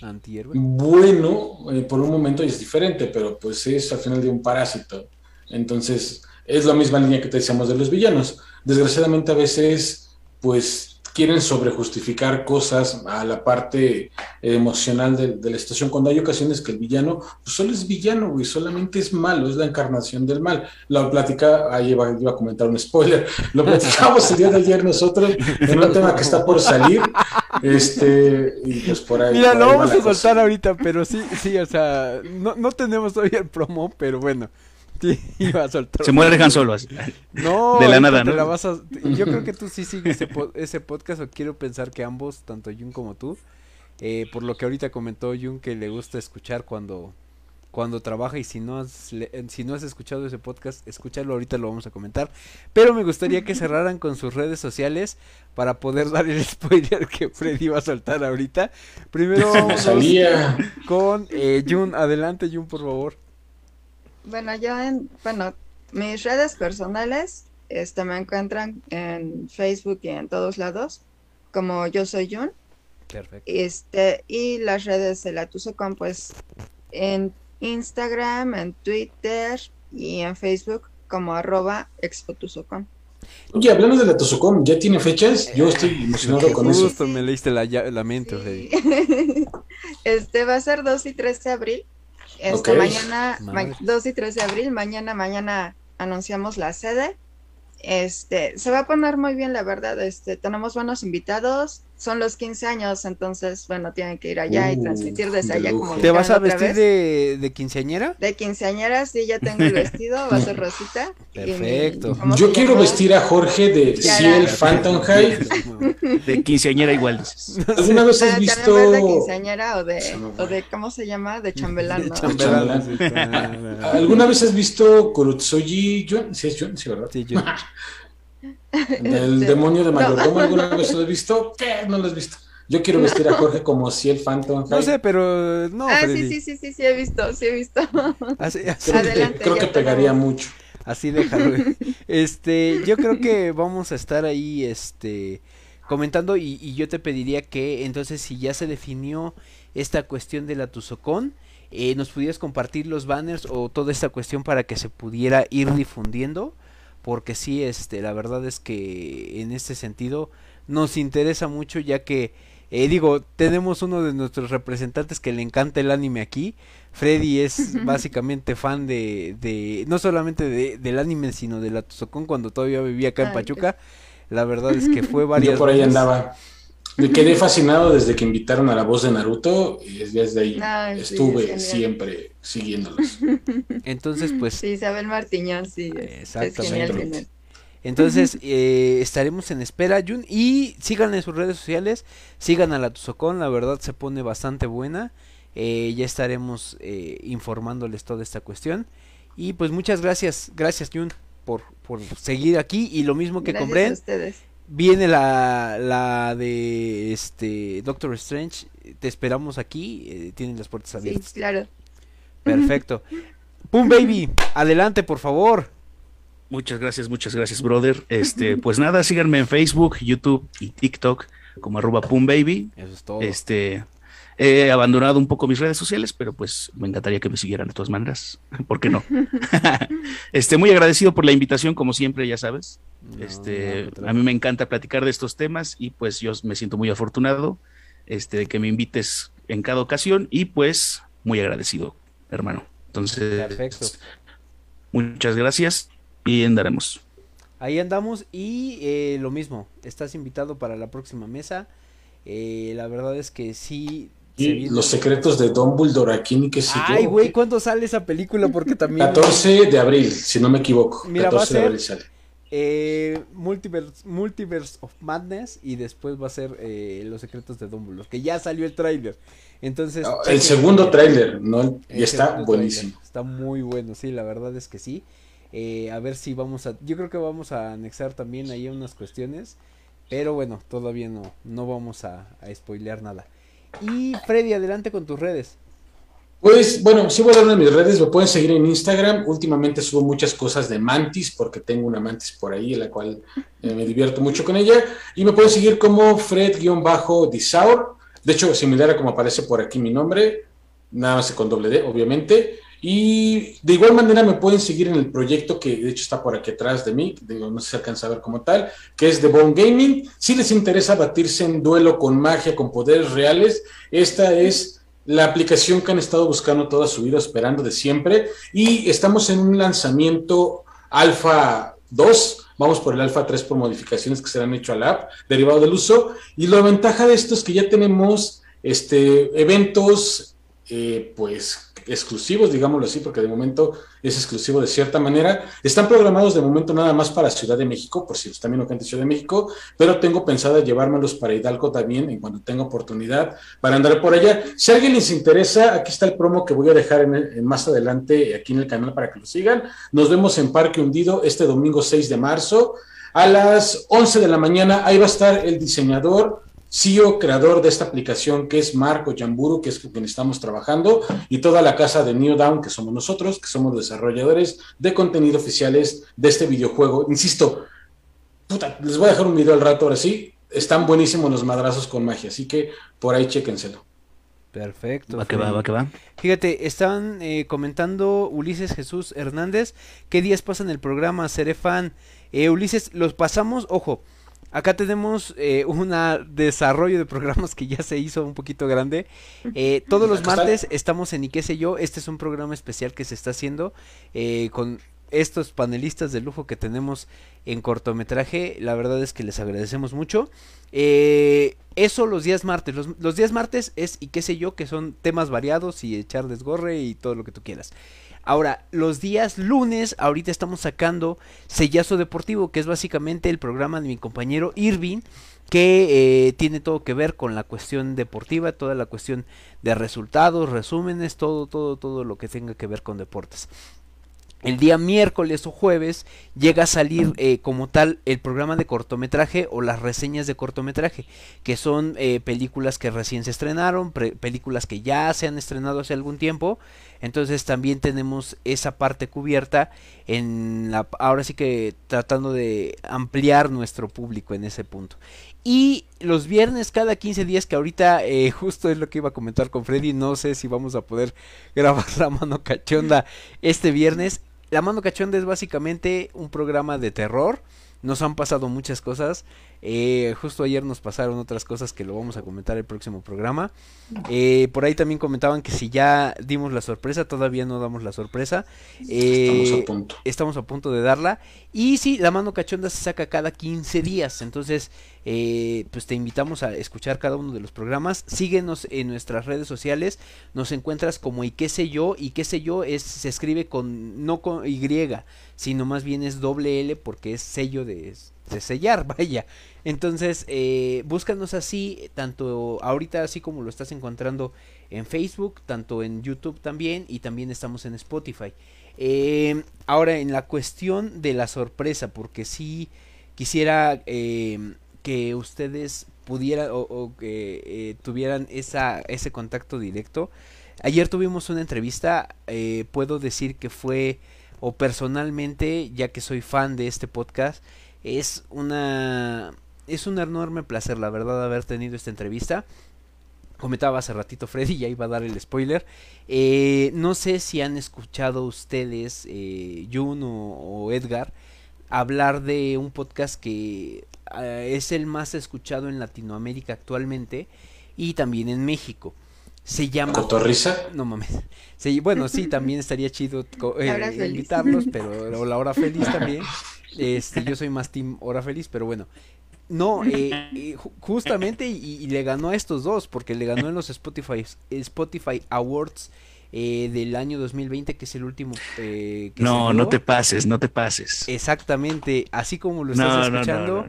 antihéroe. Bueno, eh, por un momento es diferente, pero pues es al final de un parásito. Entonces, es la misma línea que te decíamos de los villanos. Desgraciadamente a veces, pues quieren sobrejustificar cosas a la parte emocional de, la situación, cuando hay ocasiones que el villano pues solo es villano, güey, solamente es malo, es la encarnación del mal. La plática, ahí iba, a comentar un spoiler, lo platicamos el día de ayer nosotros en un tema que está por salir, este, y pues por ahí. Mira, lo vamos a soltar ahorita, pero sí, sí, o sea, no, no tenemos todavía el promo, pero bueno. Se muere Han Solo así. No, de la nada, ¿no? Yo creo que tú sí sigues ese, podcast, o quiero pensar que ambos, tanto Jun como tú, eh, por lo que ahorita comentó Jun que le gusta escuchar cuando cuando trabaja y si no has, le- si no has escuchado ese podcast, escúchalo, ahorita lo vamos a comentar. Pero me gustaría que cerraran con sus redes sociales para poder dar el spoiler que Freddy va a soltar ahorita. Primero vamos con eh, Jun, adelante Jun, por favor. Bueno, yo en, bueno, mis redes personales, este, me encuentran en Facebook y en todos lados, como yo soy Jun, Perfecto. este, y las redes de la Tuzocom, pues, en Instagram, en Twitter y en Facebook, como arroba expotuzocom. Oye, hablando de la ¿ya tiene fechas? Yo estoy emocionado con eso. Justo me leíste la, ya- la mente. Sí. Este va a ser 2 y 3 de abril. Este, Ok. mañana, ma- Madre. 2 y 3 de abril, mañana, mañana anunciamos la sede. Este, se va a poner muy bien, la verdad. Este, tenemos buenos invitados. Son los 15 años, entonces, bueno, tienen que ir allá y Uh, transmitir desde de allá como ¿Te vas a vestir de, de quinceañera? De quinceañera, sí, ya tengo el vestido, va a ser rosita. mi- Perfecto. ¿cómo Yo quiero vestir a Jorge de Ciel. Phantom High. De quinceañera igual dices. ¿Alguna vez Ah, has también visto de quinceañera o de, o ¿cómo se llama? De chambelán, ¿no? Chambelán, ¿Alguna vez has visto Kurutsuji? Sí, es Jun, sí, ¿verdad? Sí, Jun. Del Este, demonio de no. mayordomo, ¿alguna vez lo has visto? ¿Qué? No lo has visto. Yo quiero vestir a Jorge como Ciel Phantom No sé, pero no, ah, Freddy. sí, sí, sí, sí, sí, he visto, sí he visto. Así, así, Creo, que, Adelante, creo ya que pegaría mucho. así déjalo. Este, yo creo que vamos a estar ahí, este, comentando y, y yo te pediría que entonces si ya se definió esta cuestión de la Tuzocón, eh, nos pudieras compartir los banners o toda esta cuestión para que se pudiera ir difundiendo, porque sí, este, la verdad es que en este sentido nos interesa mucho ya que eh, digo, tenemos uno de nuestros representantes que le encanta el anime aquí. Freddy es básicamente fan de, de no solamente de, del anime, sino de la Tuzocón cuando todavía vivía acá en Pachuca. La verdad es que fue varias Yo por ahí veces. andaba. Me quedé fascinado desde que invitaron a la voz de Naruto y desde ahí sí, es estuve siempre siguiéndolos. Entonces, pues, Sí, Isabel Martiñón, sí, es, es genial, Exactamente. Entonces, eh, estaremos en espera, Jun. Y sigan en sus redes sociales. Sigan a la Tuzocón. La verdad se pone bastante buena. Eh, ya estaremos eh, informándoles toda esta cuestión. Y pues muchas gracias. Gracias, Jun, por, por seguir aquí. Y lo mismo que Gracias a Bren. ustedes. Viene la, la de este Doctor Strange. Te esperamos aquí. eh, tienen las puertas Sí, abiertas. claro. Perfecto. Pum Baby, adelante, por favor. Muchas gracias, muchas gracias, brother. Este, pues nada, síganme en Facebook, YouTube y TikTok como arroba Baby. Eso es todo. Este, he abandonado un poco mis redes sociales, pero pues me encantaría que me siguieran de todas maneras. ¿Por qué no? este, muy agradecido por la invitación, como siempre, ya sabes. No, Este, no, a mí me encanta platicar de estos temas y pues yo me siento muy afortunado este, de que me invites en cada ocasión y pues muy agradecido, hermano. Entonces, Perfecto. muchas gracias y andaremos. Ahí andamos y eh, lo mismo, estás invitado para la próxima mesa. Eh, la verdad es que sí. se Y los secretos de Dumbledore aquí, ni qué sé yo. Ay, güey, ¿cuándo sale esa película? Porque también... 14 de abril, si no me equivoco. Mira, va a 14 de abril sale. Eh, Multiverse, Multiverse of Madness y después va a ser eh, Los secretos de Dumbledore, que ya salió el tráiler. Entonces... El segundo tráiler, ¿no? Y está buenísimo. Está muy bueno, sí, la verdad es que sí. Eh, a ver si vamos a... Yo creo que vamos a anexar también ahí unas cuestiones. Pero bueno, todavía no, no vamos a, a spoilear nada. Y Freddy, adelante con tus redes. Pues bueno, sí voy a dar una mis redes, me pueden seguir en Instagram. Últimamente subo muchas cosas de Mantis, porque tengo una Mantis por ahí, la cual eh, me divierto mucho con ella. Y me pueden seguir como Fred-Disaur. De hecho, similar a como aparece por aquí mi nombre, nada más con doble D, obviamente. Y de igual manera me pueden seguir en el proyecto que de hecho está por aquí atrás de mí, digo, no se alcanza a ver como tal, que es The Bone Gaming. Si les interesa batirse en duelo con magia, con poderes reales, esta es la aplicación que han estado buscando toda su vida, esperando de siempre. Y estamos en un lanzamiento Alpha 2. Vamos por el Alpha 3 por modificaciones que se le han hecho al app, derivado del uso. Y la ventaja de esto es que ya tenemos este, eventos eh, pues exclusivos, digámoslo así, porque de momento es exclusivo de cierta manera. Están programados de momento nada más para Ciudad de México, por si usted también no Ciudad de México, pero tengo pensado llevármelos para Hidalgo también en cuanto tenga oportunidad para andar por allá. Si a alguien les interesa, aquí está el promo que voy a dejar en, más adelante aquí en el canal para que lo sigan. Nos vemos en Parque Hundido este domingo 6 de marzo a las 11 de la mañana. Ahí va a estar el diseñador CEO, creador de esta aplicación, que es Marco Yamburu, que es con quien estamos trabajando, y toda la casa de New Down, que somos nosotros, que somos desarrolladores de contenido oficiales de este videojuego. Insisto, puta, les voy a dejar un video al rato ahora sí. Están buenísimos los madrazos con magia, así que por ahí chéquenselo. Perfecto. Va que va, va que va. Fíjate, están eh, comentando Ulises Jesús Hernández, ¿qué días pasan el programa? Seré fan. Eh, Ulises, los pasamos, ojo, Acá tenemos eh, un desarrollo de programas que ya se hizo un poquito grande. Eh, todos los martes estamos en Y qué sé yo. Este es un programa especial que se está haciendo eh, con estos panelistas de lujo que tenemos en cortometraje. La verdad es que les agradecemos mucho. eso los días martes. Los, los, días martes es y qué sé yo, que son temas variados y echar desgorre y todo lo que tú quieras. Ahora, los días lunes, ahorita estamos sacando Sellazo Deportivo, que es básicamente el programa de mi compañero Irving, que eh, tiene todo que ver con la cuestión deportiva, toda la cuestión de resultados, resúmenes, todo, todo, todo lo que tenga que ver con deportes el día miércoles o jueves llega a salir eh, como tal el programa de cortometraje o las reseñas de cortometraje, que son eh, películas que recién se estrenaron, películas que ya se han estrenado hace algún tiempo, entonces también tenemos esa parte cubierta en la, ahora sí que tratando de ampliar nuestro público en ese punto. Y los viernes cada 15 días, que ahorita eh, justo es lo que iba a comentar con Freddy, no sé si vamos a poder grabar la mano cachonda este viernes. La mano cachonda es básicamente un programa de terror. Nos han pasado muchas cosas. Eh, justo ayer nos pasaron otras cosas que lo vamos a comentar el próximo programa. Eh, por ahí también comentaban que si ya dimos la sorpresa, todavía no damos la sorpresa. Eh, estamos a punto. Estamos a punto de darla. Y sí, la mano cachonda se saca cada 15 días. Entonces, pues te invitamos a escuchar cada uno de los programas. Síguenos en nuestras redes sociales. Nos encuentras como y qué sé yo. Y qué sé yo es, se escribe con, no con Y, sino más bien es doble L porque es sello de de sellar, vaya. Entonces, eh, búscanos así, tanto ahorita así como lo estás encontrando en Facebook, tanto en YouTube también, y también estamos en Spotify. Eh, ahora, en la cuestión de la sorpresa, porque si quisiera eh, que ustedes pudieran o, que eh, tuvieran esa, ese contacto directo. Ayer tuvimos una entrevista, puedo decir que fue, o personalmente, ya que soy fan de este podcast, es una es un enorme placer, la verdad, haber tenido esta entrevista. Comentaba hace ratito Freddy, ya iba a dar el spoiler. Eh, no sé si han escuchado ustedes, eh, Jun o, Edgar, hablar de un podcast que eh, es el más escuchado en Latinoamérica actualmente y también en México. Se llama. ¿Cotorrisa? No mames. bueno, sí, también estaría chido eh, invitarlos, pero la hora feliz también. Este, yo soy más Team Hora Feliz, pero bueno. No, eh, eh justamente y, le ganó a estos dos, porque le ganó en los Spotify, Spotify Awards eh, del año 2020, que es el último. Eh, que no, no te pases, no te pases. Exactamente, así como lo estás escuchando,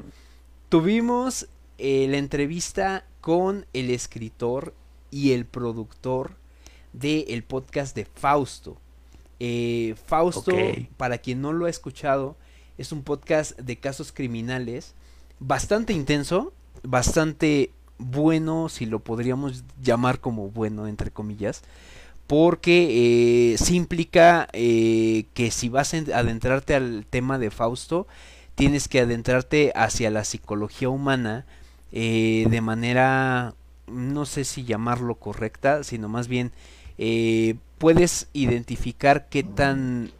tuvimos la entrevista con el escritor y el productor del el podcast de Fausto. Fausto, para quien no lo ha escuchado, es un podcast de casos criminales bastante intenso, bastante bueno, si lo podríamos llamar como bueno, entre comillas, porque eh, sí implica eh, que si vas a adentrarte al tema de Fausto, tienes que adentrarte hacia la psicología humana eh, de manera, no sé si llamarlo correcta, sino más bien puedes identificar qué tan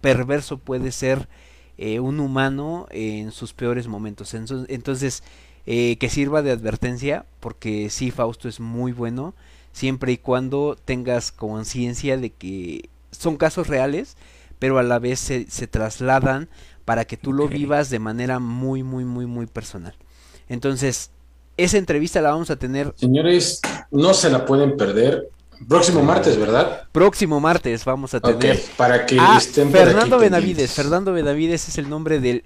perverso puede ser eh, un humano en sus peores momentos. Entonces, eh, que sirva de advertencia, porque sí, Fausto es muy bueno, siempre y cuando tengas conciencia de que son casos reales, pero a la vez se, trasladan para que tú lo vivas de manera muy, muy, muy, muy personal. Entonces, esa entrevista la vamos a tener. Señores, no se la pueden perder. Próximo martes, ¿verdad? Próximo martes vamos a tener. Ok, para que a estén Fernando Benavides. Fernando Benavides es el nombre del.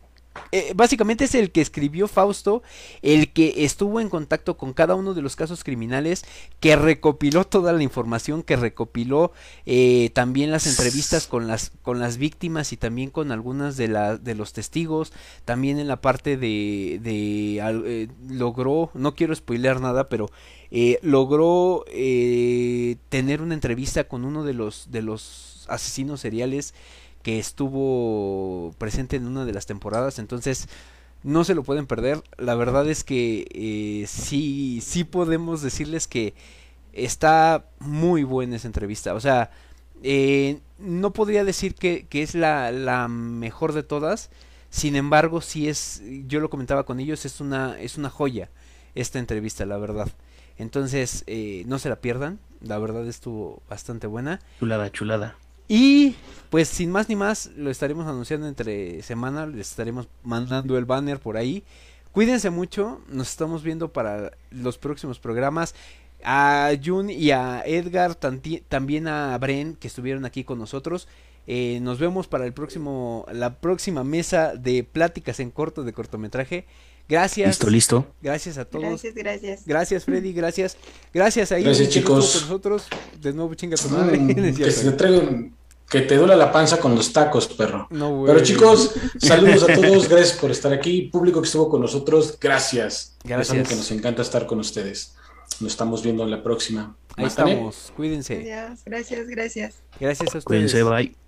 Eh, básicamente es el que escribió Fausto, el que estuvo en contacto con cada uno de los casos criminales, que recopiló toda la información, que recopiló eh, también las entrevistas con las con las víctimas y también con algunas de la, de los testigos, también en la parte de, de eh, logró, no quiero spoilear nada, pero eh, logró eh, tener una entrevista con uno de los de los asesinos seriales que estuvo presente en una de las temporadas entonces no se lo pueden perder la verdad es que eh, sí sí podemos decirles que está muy buena esa entrevista o sea eh, no podría decir que, que es la, la mejor de todas sin embargo sí es yo lo comentaba con ellos es una es una joya esta entrevista la verdad entonces, eh, no se la pierdan. La verdad estuvo bastante buena. Chulada, chulada. Y pues sin más ni más, lo estaremos anunciando entre semana. Les estaremos mandando el banner por ahí. Cuídense mucho. Nos estamos viendo para los próximos programas. A Jun y a Edgar, también a Bren, que estuvieron aquí con nosotros. Eh, nos vemos para el próximo, la próxima mesa de pláticas en corto de cortometraje. Gracias. Listo, listo. Gracias a todos. Gracias, gracias. Gracias, Freddy, gracias. Gracias a Gracias, no estuvo chicos. con nosotros. De nuevo, chinga tu madre. Mm, No es que, se que te duela la panza con los tacos, perro. No, güey. Pero chicos, saludos a todos, gracias por estar aquí. Público que estuvo con nosotros, gracias. Gracias. que nos encanta estar con ustedes. Nos estamos viendo en la próxima. Ahí Mátane. estamos. Cuídense. Adiós. Gracias, gracias. Gracias a ustedes. Cuídense, bye.